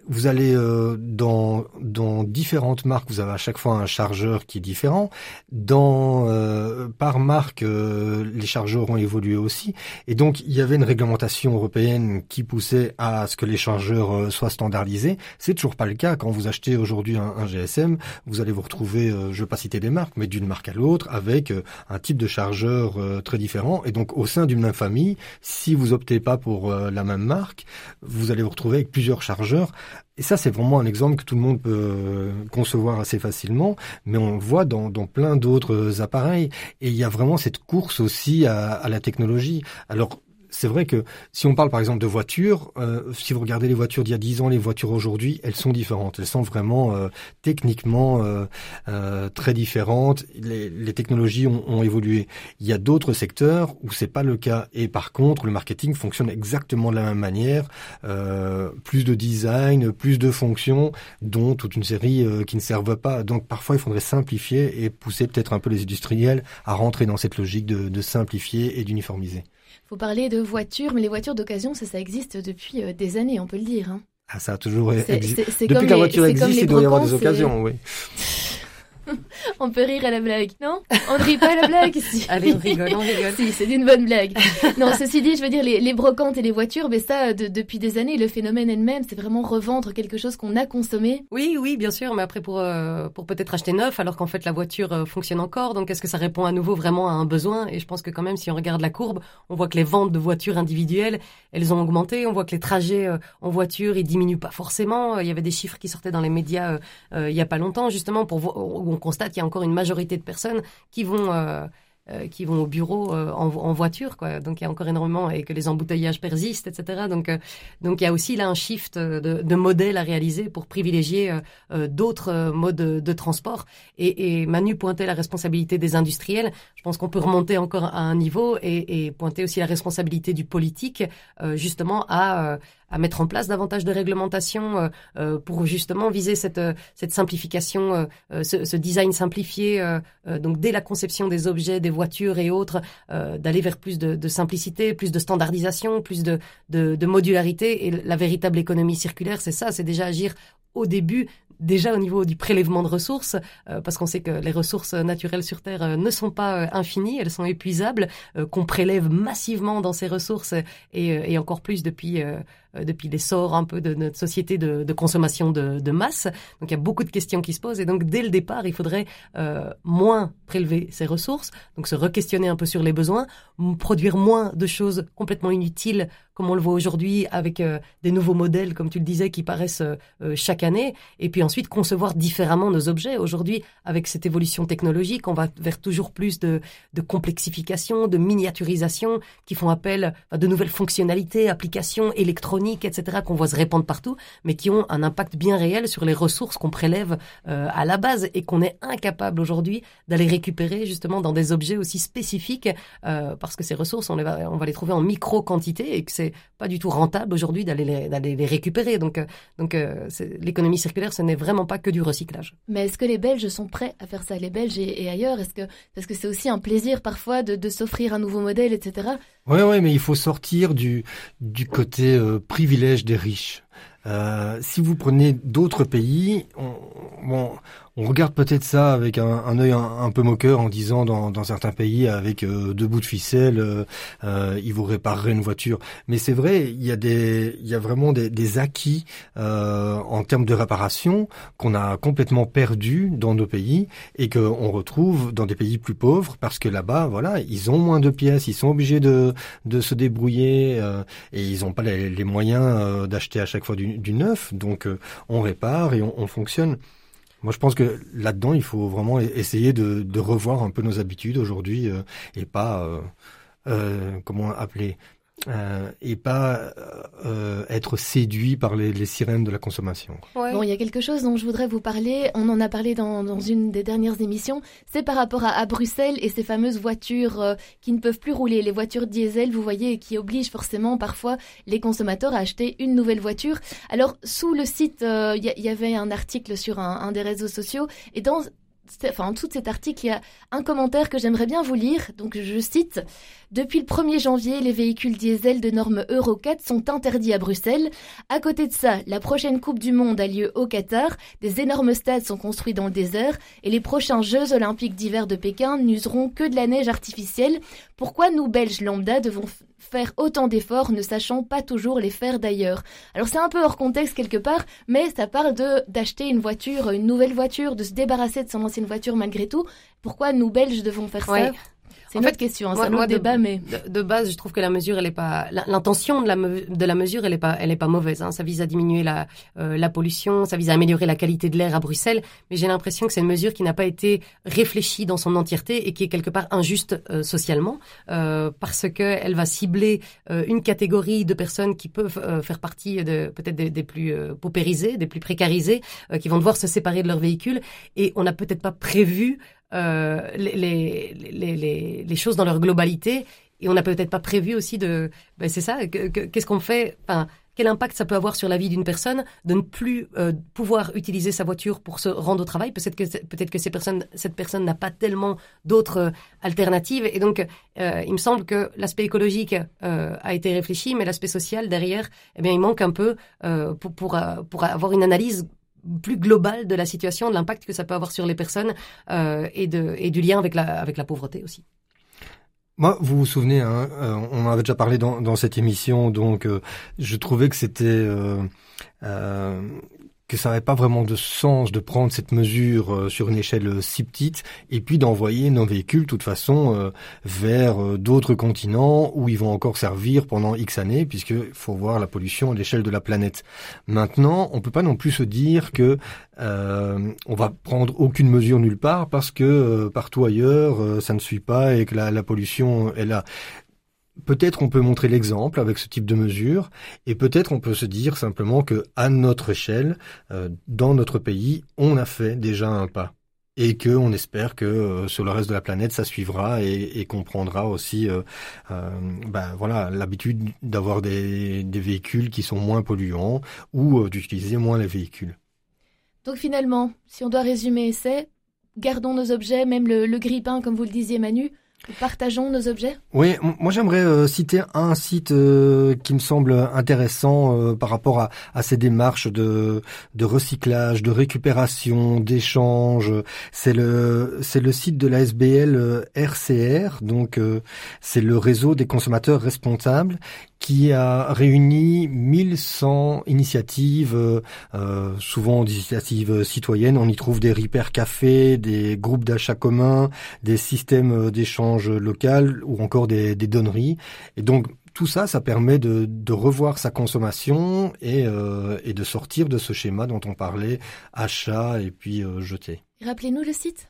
Vous allez euh, dans, dans différentes marques, vous avez à chaque fois un chargeur qui est différent. Dans euh, par marque, euh, les chargeurs ont évolué aussi, et donc il y avait une réglementation européenne qui poussait à ce que les chargeurs soient standardisés. C'est toujours pas le cas quand vous achetez aujourd'hui un, un, GSM, vous allez vous retrouver, je ne vais pas citer des marques, mais d'une marque à l'autre avec un type de chargeur très différent. Et donc au sein d'une même famille, si vous optez pas pour la même marque, vous allez vous retrouver avec plusieurs chargeurs et ça, c'est vraiment un exemple que tout le monde peut euh, concevoir assez facilement, mais on le voit dans, plein d'autres appareils. Et il y a vraiment cette course aussi à, à la technologie. Alors, c'est vrai que si on parle par exemple de voitures, euh, si vous regardez les voitures d'il y a 10 ans, les voitures aujourd'hui, elles sont différentes. Elles sont vraiment euh, techniquement euh, très différentes. Les, technologies ont, ont, évolué. Il y a d'autres secteurs où c'est pas le cas. Et par contre, le marketing fonctionne exactement de la même manière. plus de design, plus de fonctions, dont toute une série qui ne servent pas. Donc parfois, il faudrait simplifier et pousser peut-être un peu les industriels à rentrer dans cette logique de simplifier et d'uniformiser. Vous parlez de voitures, mais les voitures d'occasion, ça, ça existe depuis euh, des années, on peut le dire. Hein. Ah, ça a toujours existé. Depuis que la voiture existe, il doit y avoir des occasions, oui. on peut rire à la blague, non? On ne rit pas à la blague si. Allez, on rigole, on rigole. si, c'est une bonne blague. Non, ceci dit, je veux dire, les, les brocantes et les voitures, mais ça, de, depuis des années, le phénomène elle-même, c'est vraiment revendre quelque chose qu'on a consommé. Oui, oui, bien sûr, mais après pour euh, pour peut-être acheter neuf, alors qu'en fait la voiture euh, fonctionne encore. Donc est-ce que ça répond à nouveau vraiment à un besoin? Et je pense que quand même, si on regarde la courbe, on voit que les ventes de voitures individuelles, elles ont augmenté. On voit que les trajets euh, en voiture, ils diminuent pas forcément. Il y avait des chiffres qui sortaient dans les médias il y a pas longtemps, justement, pour où on constate qu'il y a encore une majorité de personnes qui vont euh, euh, qui vont au bureau euh, en, voiture. Donc il y a encore énormément et que les embouteillages persistent, etc. Donc donc il y a aussi là un shift de, modèle à réaliser pour privilégier d'autres modes de, transport. Et, Manu pointait la responsabilité des industriels. Je pense qu'on peut remonter encore à un niveau et pointer aussi la responsabilité du politique, justement à à mettre en place davantage de réglementations euh, euh, pour justement viser cette, euh, cette simplification, ce, ce, design simplifié, donc dès la conception des objets, des voitures et autres, d'aller vers plus de, de, simplicité, plus de standardisation, plus de, de, de modularité. Et la véritable économie circulaire, c'est ça, c'est déjà agir au début déjà au niveau du prélèvement de ressources, parce qu'on sait que les ressources naturelles sur Terre ne sont pas infinies, elles sont épuisables, qu'on prélève massivement dans ces ressources et, et encore plus depuis euh, depuis l'essor un peu de notre société de, de consommation de, de, masse. Donc il y a beaucoup de questions qui se posent et donc dès le départ, il faudrait euh, moins prélever ces ressources, donc se re-questionner un peu sur les besoins, produire moins de choses complètement inutiles comme on le voit aujourd'hui avec euh, des nouveaux modèles, comme tu le disais, qui paraissent euh, euh, chaque année, et puis ensuite concevoir différemment nos objets. Aujourd'hui, avec cette évolution technologique, on va vers toujours plus de, de complexification, de miniaturisation, qui font appel à de nouvelles fonctionnalités, applications électroniques, etc., qu'on voit se répandre partout, mais qui ont un impact bien réel sur les ressources qu'on prélève à la base et qu'on est incapable aujourd'hui d'aller récupérer justement dans des objets aussi spécifiques, parce que ces ressources, on, les va, on va les trouver en micro quantité et que c'est pas du tout rentable aujourd'hui d'aller les, d'aller les récupérer. Donc, euh, donc euh, l'économie circulaire, ce n'est vraiment pas que du recyclage. Mais est-ce que les Belges sont prêts à faire ça, les Belges et, ailleurs? Est-ce que parce que c'est aussi un plaisir parfois de, de s'offrir un nouveau modèle, etc. Oui, oui, mais il faut sortir du du côté euh, privilège des riches. Euh, si vous prenez d'autres pays, on, bon, on regarde peut-être ça avec un, un œil un, peu moqueur en disant dans, certains pays avec euh, deux bouts de ficelle, euh, euh, ils vous répareraient une voiture. Mais c'est vrai, il y a des, il vraiment des, acquis euh, en termes de réparation qu'on a complètement perdu dans nos pays et qu'on retrouve dans des pays plus pauvres parce que là-bas, voilà, ils ont moins de pièces, ils sont obligés de, se débrouiller et ils n'ont pas les, moyens d'acheter à chaque fois du, neuf. Donc on répare et on fonctionne. Moi, je pense que là-dedans, il faut vraiment e-, essayer de, revoir un peu nos habitudes aujourd'hui euh, et pas, euh, euh, comment appeler, euh, et pas euh, être séduit par les, les, sirènes de la consommation. Ouais. Bon, il y a quelque chose dont je voudrais vous parler. On en a parlé dans, dans une des dernières émissions. C'est par rapport à, à, Bruxelles et ces fameuses voitures euh, qui ne peuvent plus rouler, les voitures diesel, vous voyez, qui obligent forcément parfois les consommateurs à acheter une nouvelle voiture. Alors, sous le site, il y, y, avait un article sur un, un des réseaux sociaux et dans enfin, en cet article, il y a un commentaire que j'aimerais bien vous lire. Donc, je cite Depuis le 1er janvier, les véhicules diesel de norme Euro 4 sont interdits à Bruxelles. À côté de ça, la prochaine Coupe du Monde a lieu au Qatar. Des énormes stades sont construits dans le désert et les prochains Jeux olympiques d'hiver de Pékin n'useront que de la neige artificielle. Pourquoi nous, Belges lambda, devons faire autant d'efforts ne sachant pas toujours les faire d'ailleurs? Alors c'est un peu hors contexte quelque part, mais ça parle de d'acheter une voiture, une nouvelle voiture, de se débarrasser de son ancienne voiture malgré tout. Pourquoi nous Belges devons faire ça? C'est une autre question, hein, c'est un débat, mais de, base, je trouve que la mesure, elle est pas l'intention de la de la mesure, elle est pas elle est pas mauvaise. Hein. Ça vise à diminuer la euh, la pollution, ça vise à améliorer la qualité de l'air à Bruxelles, mais j'ai l'impression que c'est une mesure qui n'a pas été réfléchie dans son entièreté et qui est quelque part injuste euh, socialement euh, parce que elle va cibler euh, une catégorie de personnes qui peuvent euh, faire partie de peut-être des, des, plus paupérisées, des plus précarisées, qui vont devoir se séparer de leur véhicule et on n'a peut-être pas prévu euh, les, les, les, les, choses dans leur globalité. Et on n'a peut-être pas prévu aussi de... Ben c'est ça, qu'est-ce qu'on fait? Enfin, quel impact ça peut avoir sur la vie d'une personne de ne plus euh, pouvoir utiliser sa voiture pour se rendre au travail? Peut-être que peut-être que ces personnes, cette personne n'a pas tellement d'autres euh, alternatives. Et donc, euh, il me semble que l'aspect écologique a été réfléchi, mais l'aspect social derrière, eh bien, il manque un peu pour, pour, pour avoir une analyse plus global de la situation, de l'impact que ça peut avoir sur les personnes euh, et, de, et du lien avec la, avec la pauvreté aussi. Moi, vous vous souvenez, hein, euh, on en avait déjà parlé dans, dans cette émission, donc euh, je trouvais que c'était que ça n'avait pas vraiment de sens de prendre cette mesure euh, sur une échelle euh, si petite et puis d'envoyer nos véhicules, de toute façon, euh, vers d'autres continents où ils vont encore servir pendant X années, puisqu'il faut voir la pollution à l'échelle de la planète. Maintenant, on peut pas non plus se dire que euh, on va prendre aucune mesure nulle part parce que partout ailleurs ça ne suit pas et que la, la pollution est là peut-être on peut montrer l'exemple avec ce type de mesure, et peut-être on peut se dire simplement que à notre échelle, euh, dans notre pays, on a fait déjà un pas et que on espère que euh, sur le reste de la planète ça suivra et, qu'on prendra aussi euh, ben voilà l'habitude d'avoir des, véhicules qui sont moins polluants ou d'utiliser moins les véhicules. Donc finalement, si on doit résumer, c'est gardons nos objets, même le, le grille-pain comme vous le disiez Manu, Partageons nos objets. Oui, moi j'aimerais euh, citer un site euh, qui me semble intéressant euh, par rapport à, ces démarches de, de recyclage, de récupération, d'échange. C'est le c'est le site de la SBL RCR, donc c'est le réseau des consommateurs responsables qui a réuni 1100 initiatives, euh, souvent des initiatives citoyennes. On y trouve des repair cafés, des groupes d'achat communs, des systèmes d'échange local ou encore des, des, donneries. Et donc tout ça, ça permet de, de revoir sa consommation et, euh, et, de sortir de ce schéma dont on parlait, achat et puis euh, jeter. Rappelez-nous le site.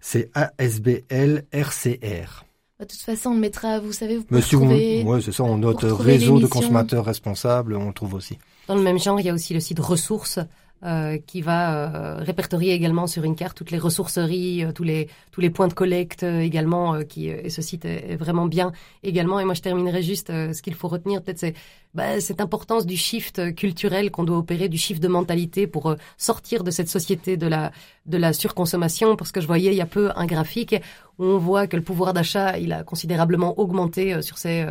C'est ASBL RCR. De toute façon, on le mettra, vous savez, vous pouvez trouver... Oui, c'est ça, on note réseau de consommateurs responsables, on le trouve aussi. Dans le même genre, il y a aussi le site ressources euh, qui va euh, répertorier également sur une carte toutes les ressourceries, euh, tous les tous les points de collecte euh, également. qui et ce site est, est, vraiment bien également. Et moi, je terminerai juste ce qu'il faut retenir peut-être c'est bah, cette importance du shift culturel qu'on doit opérer, du shift de mentalité pour sortir de cette société de la de la surconsommation. Parce que je voyais il y a peu un graphique où on voit que le pouvoir d'achat il a considérablement augmenté sur ces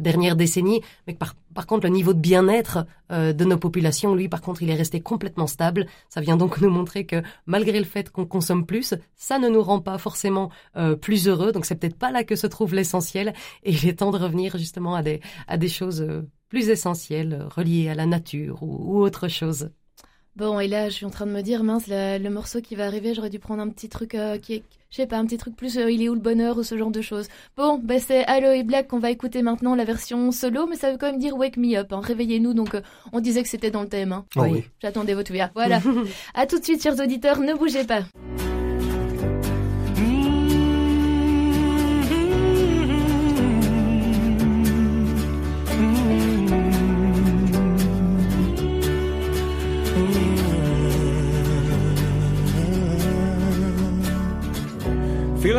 dernières décennies, mais que par par contre, le niveau de bien-être euh, de nos populations, lui, par contre, il est resté complètement stable. Ça vient donc nous montrer que malgré le fait qu'on consomme plus, ça ne nous rend pas forcément euh, plus heureux. Donc c'est peut-être pas là que se trouve l'essentiel. Et il est temps de revenir justement à des à des choses euh, plus essentielles, reliées à la nature ou, ou autre chose. Bon, et là, je suis en train de me dire, mince, le morceau qui va arriver, j'aurais dû prendre un petit truc euh, qui est, je sais pas, un petit truc plus euh, il est où le bonheur ou ce genre de choses. Bon, ben c'est Aloe Black qu'on va écouter maintenant, la version solo, mais ça veut quand même dire Wake Me Up, hein, réveillez-nous, donc euh, on disait que c'était dans le thème. Hein. Oh oui. J'attendais votre voix. Voilà. à tout de suite, chers auditeurs, ne bougez pas.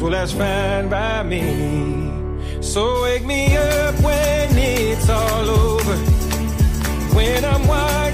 Well, that's fine by me. So wake me up when it's all over. When I'm wiser.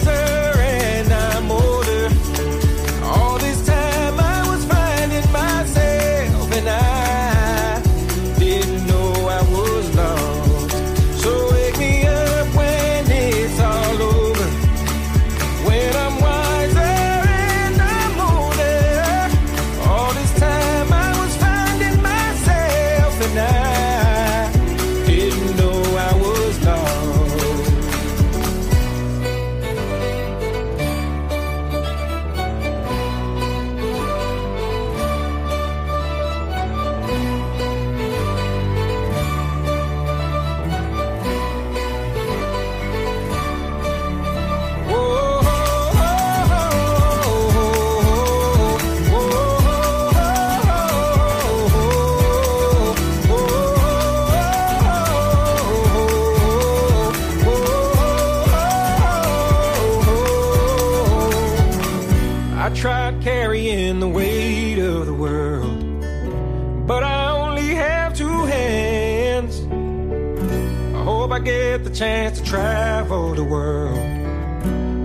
Chance to travel the world,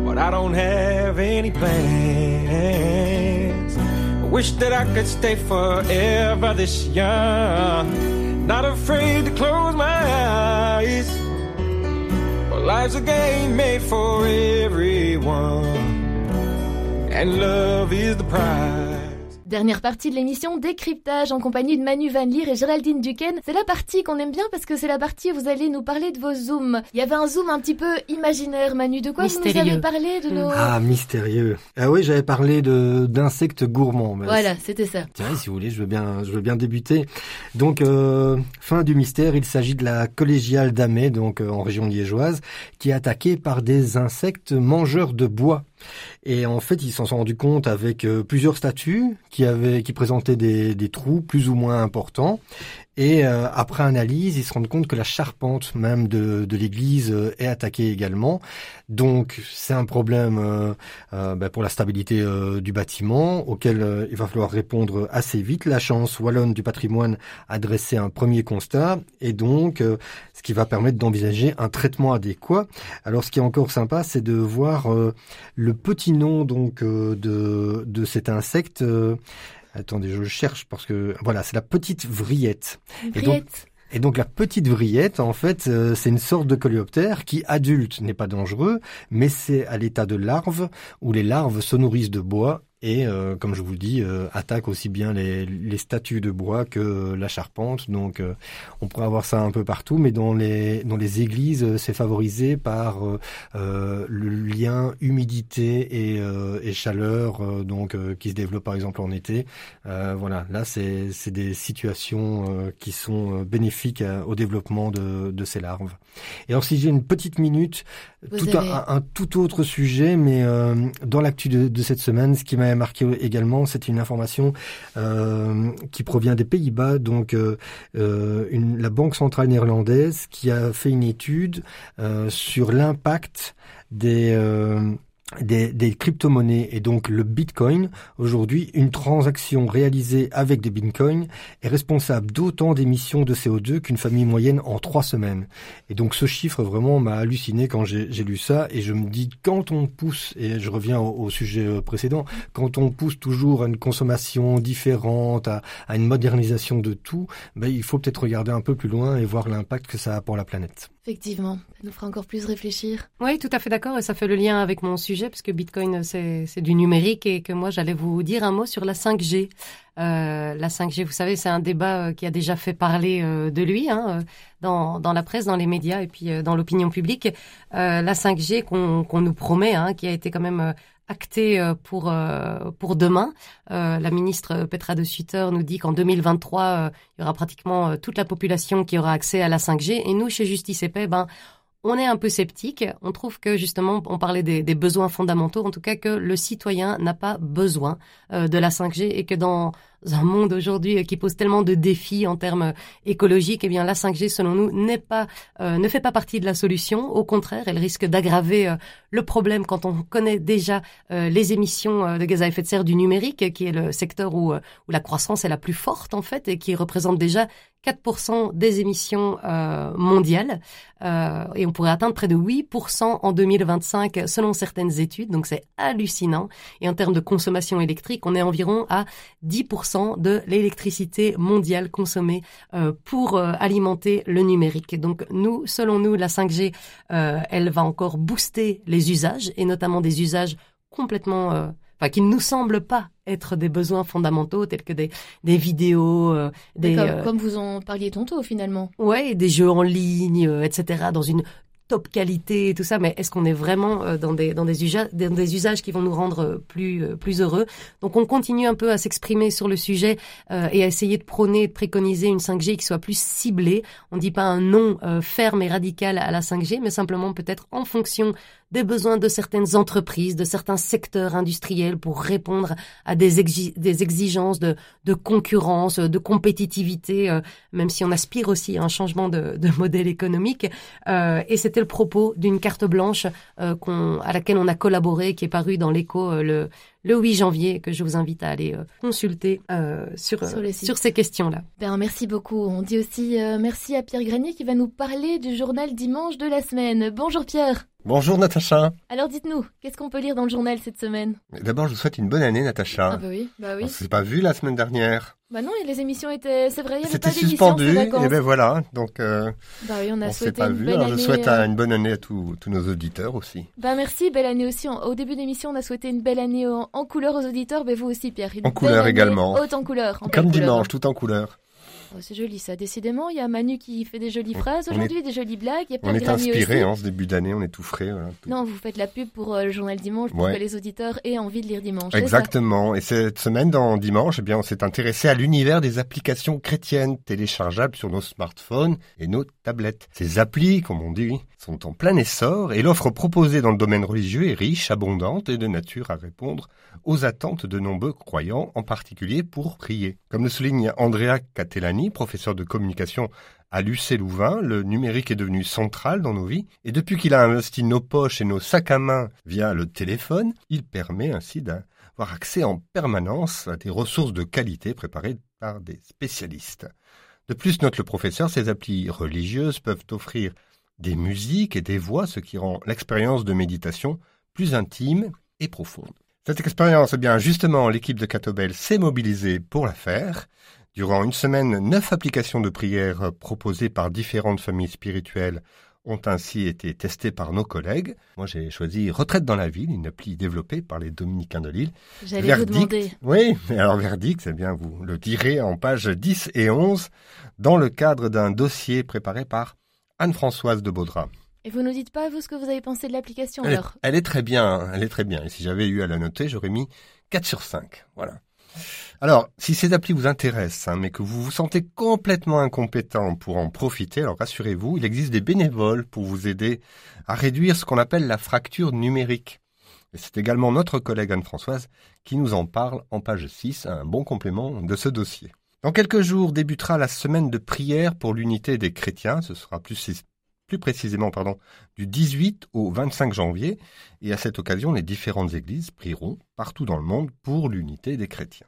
but I don't have any plans. I wish that I could stay forever this young, not afraid to close my eyes. Well, life's a game made for everyone, and love is the prize. Dernière partie de l'émission, décryptage en compagnie de Manu Van Leer et Géraldine Duquesne. C'est la partie qu'on aime bien parce que c'est la partie où vous allez nous parler de vos zooms. Il y avait un zoom un petit peu imaginaire, Manu. De quoi vous nous avez parlé de nos... Ah, mystérieux. Ah oui, j'avais parlé de d'insectes gourmands. Voilà, c'était ça. Tiens, si vous voulez, je veux bien, je veux bien débuter. Donc, euh, fin du mystère, il s'agit de la collégiale d'Amé, donc euh, en région liégeoise, qui est attaquée par des insectes mangeurs de bois. Et en fait, ils s'en sont rendus compte avec euh, plusieurs statues qui avaient, qui présentaient des, des trous plus ou moins importants. Et euh, après analyse, ils se rendent compte que la charpente même de, de l'église euh, est attaquée également. Donc c'est un problème euh, ben, pour la stabilité du bâtiment auquel il va falloir répondre assez vite. La chance wallonne du patrimoine a dressé un premier constat et donc ce qui va permettre d'envisager un traitement adéquat. Alors ce qui est encore sympa, c'est de voir le petit nom donc de, de cet insecte. Attendez, je cherche parce que voilà, c'est la petite vrillette. Et donc, et donc la petite vrillette, en fait, euh, c'est une sorte de coléoptère qui, adulte, n'est pas dangereux, mais c'est à l'état de larve, où les larves se nourrissent de bois et euh, comme je vous le dis, euh, attaque aussi bien les, les, statues de bois que la charpente. Donc euh, on pourrait avoir ça un peu partout, mais dans les dans les églises, c'est favorisé par le lien humidité et, et chaleur, donc qui se développe par exemple en été. voilà, là c'est c'est des situations qui sont bénéfiques au développement de, de ces larves. Et alors si j'ai une petite minute, tout un, un, tout autre sujet, mais dans l'actu de, de cette semaine, ce qui m'a marqué également, c'est une information euh, qui provient des Pays-Bas, donc euh, euh, une, la Banque centrale néerlandaise qui a fait une étude sur l'impact des des, des crypto-monnaies et donc le Bitcoin. Aujourd'hui, une transaction réalisée avec des Bitcoins est responsable d'autant d'émissions de CO2 qu'une famille moyenne en trois semaines. Et donc ce chiffre vraiment m'a halluciné quand j'ai lu ça et je me dis quand on pousse, et je reviens au, sujet euh, précédent, quand on pousse toujours à une consommation différente, à, à une modernisation de tout, ben, il faut peut-être regarder un peu plus loin et voir l'impact que ça a pour la planète. Effectivement, ça nous fera encore plus réfléchir. Oui, tout à fait d'accord, et ça fait le lien avec mon sujet, parce que Bitcoin, c'est du numérique, et que moi, j'allais vous dire un mot sur la 5G. Euh, la 5G, vous savez, c'est un débat euh, qui a déjà fait parler euh, de lui hein, dans, dans la presse, dans les médias et puis dans l'opinion publique. la 5G qu'on nous promet, hein, qui a été quand même acté euh, pour euh, pour demain. Euh, la ministre Petra de Sutter nous dit qu'en 2023, il y aura pratiquement toute la population qui aura accès à la 5G. Et nous, chez Justice et Paix, ben on est un peu sceptique. On trouve que justement, on parlait des, des besoins fondamentaux, en tout cas que le citoyen n'a pas besoin de la 5G et que dans un monde aujourd'hui qui pose tellement de défis en termes écologiques, eh bien la 5G, selon nous, n'est pas, ne fait pas partie de la solution. Au contraire, elle risque d'aggraver le problème quand on connaît déjà les émissions de gaz à effet de serre du numérique, qui est le secteur où, où la croissance est la plus forte en fait et qui représente déjà 4% des émissions euh, mondiales euh, et on pourrait atteindre près de 8% en 2025 selon certaines études, donc c'est hallucinant. Et en termes de consommation électrique, on est environ à 10% de l'électricité mondiale consommée euh, pour euh, alimenter le numérique. donc nous, selon nous, la 5G, euh, elle va encore booster les usages et notamment des usages complètement enfin qui ne nous semblent pas être des besoins fondamentaux tels que des, des vidéos, euh, des comme, euh, comme, vous en parliez tantôt finalement. Ouais, des jeux en ligne, euh, etc. Dans une top qualité et tout ça, mais est-ce qu'on est vraiment euh, dans des dans des usages dans des usages qui vont nous rendre euh, plus euh, plus heureux? Donc on continue un peu à s'exprimer sur le sujet euh, et à essayer de prôner, de préconiser une 5G qui soit plus ciblée. On dit pas un non ferme et radical à la 5G, mais simplement peut-être en fonction des besoins de certaines entreprises, de certains secteurs industriels pour répondre à des, exi des exigences de, de concurrence, de compétitivité, euh, même si on aspire aussi à un changement de, de modèle économique. Euh, et c'était le propos d'une carte blanche euh, à laquelle on a collaboré, qui est parue dans l'écho le, le 8 janvier, que je vous invite à aller euh, consulter euh, sur, sur, sur, ces questions-là. Ben, merci beaucoup. On dit aussi merci à Pierre Grenier qui va nous parler du journal dimanche de la semaine. Bonjour Pierre. Bonjour Natacha. Alors dites-nous, qu'est-ce qu'on peut lire dans le journal cette semaine? D'abord, je vous souhaite une bonne année Natacha. Ah bah oui, bah oui. On s'est pas vu la semaine dernière. Bah non, les émissions étaient, c'est vrai, il y avait C'était pas suspendu, et ben voilà, donc euh, bah oui, on a on s'est souhaité pas une vu. Alors, année. je souhaite euh, une bonne année à tous tous nos auditeurs aussi. Bah merci, belle année aussi. Au début d'émission, on a souhaité une belle année en, en couleur aux auditeurs, mais vous aussi Pierre. Une En couleur également. Haute en couleur. en Comme couleur. dimanche, tout en couleur. Oh, c'est joli ça, décidément. Il y a Manu qui fait des jolies phrases est- aujourd'hui, des jolies blagues. Il y a On est inspiré en ce début d'année, on est tout frais. voilà, tout. Non, vous faites la pub pour euh, le journal dimanche pour Ouais. que les auditeurs aient envie de lire dimanche. Exactement. Et cette semaine, dans Dimanche, eh bien, on s'est intéressé à l'univers des applications chrétiennes téléchargeables sur nos smartphones et nos tablettes. Ces applis, comme on dit, sont en plein essor et l'offre proposée dans le domaine religieux est riche, abondante et de nature à répondre aux attentes de nombreux croyants, en particulier pour prier. Comme le souligne Andrea Catellani, professeur de communication à l'UC Louvain, le numérique est devenu central dans nos vies et depuis qu'il a investi nos poches et nos sacs à main via le téléphone, il permet ainsi d'avoir accès en permanence à des ressources de qualité préparées par des spécialistes. De plus, note le professeur, ces applis religieuses peuvent offrir des musiques et des voix, ce qui rend l'expérience de méditation plus intime et profonde. Cette expérience, eh bien, justement, l'équipe de Catobel s'est mobilisée pour la faire. Durant une semaine, neuf applications de prière proposées par différentes familles spirituelles ont ainsi été testées par nos collègues. Moi, j'ai choisi Retraite dans la ville, une appli développée par les Dominicains de Lille. J'allais vous demander. Oui, mais alors verdict, eh bien, vous le direz en pages 10 et 11 dans le cadre d'un dossier préparé par Anne-Françoise de Baudra. Et vous nous dites pas, vous, ce que vous avez pensé de l'application Elle est, alors? elle est très bien, elle est très bien. Et si j'avais eu à la noter, j'aurais mis 4 sur 5. Voilà. Alors, si ces applis vous intéressent, hein, mais que vous vous sentez complètement incompétent pour en profiter, alors rassurez-vous, il existe des bénévoles pour vous aider à réduire ce qu'on appelle la fracture numérique. C'est également notre collègue Anne-Françoise qui nous en parle en page 6, un bon complément de ce dossier. Dans quelques jours débutera la semaine de prière pour l'unité des chrétiens. Ce sera plus, plus précisément du 18 au 25 janvier. Et à cette occasion, les différentes églises prieront partout dans le monde pour l'unité des chrétiens.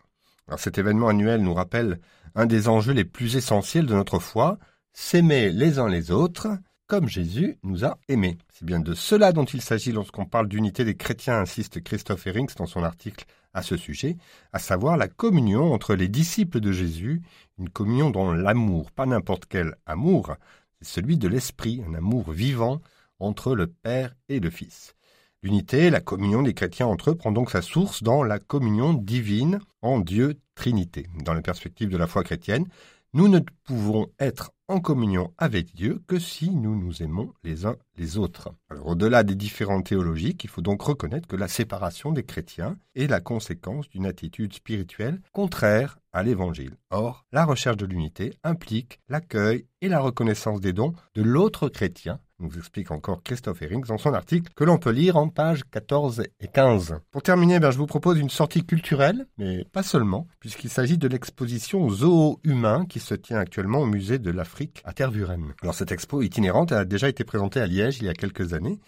Cet événement annuel nous rappelle un des enjeux les plus essentiels de notre foi, s'aimer les uns les autres comme Jésus nous a aimés. C'est bien de cela dont il s'agit lorsqu'on parle d'unité des chrétiens, insiste Christophe Herings dans son article à ce sujet, à savoir la communion entre les disciples de Jésus, une communion dont l'amour, pas n'importe quel amour, celui de l'esprit, un amour vivant entre le Père et le Fils. L'unité, la communion des chrétiens entre eux prend donc sa source dans la communion divine en Dieu Trinité. Dans la perspective de la foi chrétienne, nous ne pouvons être en communion avec Dieu que si nous nous aimons les uns les autres. Au-delà des différentes théologiques, il faut donc reconnaître que la séparation des chrétiens est la conséquence d'une attitude spirituelle contraire à l'évangile. Or, la recherche de l'unité implique l'accueil et la reconnaissance des dons de l'autre chrétien, nous explique encore Christophe Herrings dans son article que l'on peut lire en pages 14 et 15. Pour terminer, ben, je vous propose une sortie culturelle, mais pas seulement, puisqu'il s'agit de l'exposition Zoo humain qui se tient actuellement au musée de l'Afrique à Tervuren. Alors cette expo itinérante a déjà été présentée à Liège il y a quelques années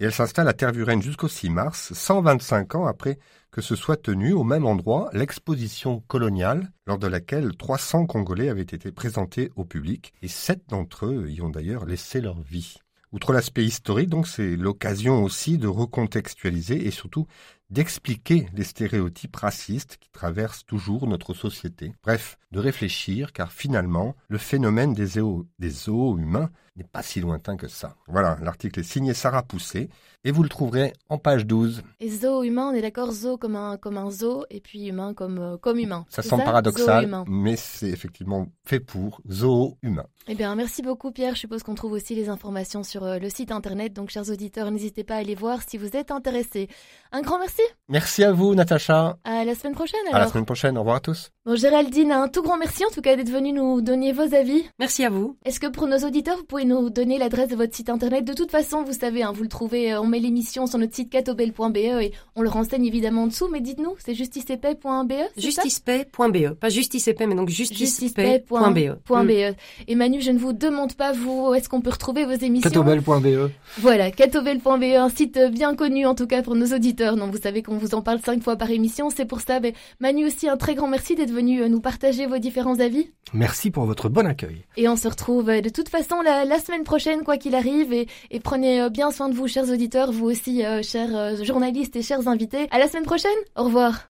et elle s'installe à Tervuren jusqu'au 6 mars, 125 ans après que se soit tenue au même endroit l'exposition coloniale lors de laquelle 300 Congolais avaient été présentés au public et sept d'entre eux y ont d'ailleurs laissé leur vie. Outre l'aspect historique, donc, c'est l'occasion aussi de recontextualiser et surtout d'expliquer les stéréotypes racistes qui traversent toujours notre société. Bref, de réfléchir, car finalement, le phénomène des zoos, des zoos humains n'est pas si lointain que ça. Voilà, l'article est signé Sarah Poussé, et vous le trouverez en page 12. Et zoo humain, on est d'accord, zoo comme un, comme un zoo, et puis humain comme, euh, comme humain. Ça semble paradoxal, mais c'est effectivement fait pour zoo humain. Eh bien, merci beaucoup Pierre. Je suppose qu'on trouve aussi les informations sur euh, le site internet, donc chers auditeurs, n'hésitez pas à aller voir si vous êtes intéressés. Un grand merci. Merci à vous, Natacha. À la semaine prochaine alors. À la semaine prochaine, au revoir à tous. Bon, Géraldine, un tout grand merci en tout cas d'être venue nous donner vos avis. Merci à vous. Est-ce que pour nos auditeurs, vous pouvez nous donner l'adresse de votre site internet? De toute façon, vous savez, hein, vous le trouvez, euh, on met l'émission sur notre site catobel.be et on le renseigne évidemment en dessous, mais dites-nous, c'est justicepay.be Justicepay.be, pas justicepay, mais donc justicepay.be. Mm. Et Manu, je ne vous demande pas, vous, est-ce qu'on peut retrouver vos émissions? Catobel.be. Voilà, catobel.be, un site bien connu en tout cas pour nos auditeurs. Non, vous savez qu'on vous en parle cinq fois par émission, c'est pour ça. Mais Manu aussi, un très grand merci d'être venu euh, nous partager vos différents avis. Merci pour votre bon accueil. Et on se retrouve euh, de toute façon la, la semaine prochaine, quoi qu'il arrive. Et, et, prenez euh, bien soin de vous, chers auditeurs, vous aussi, chers journalistes et chers invités. À la semaine prochaine. Au revoir.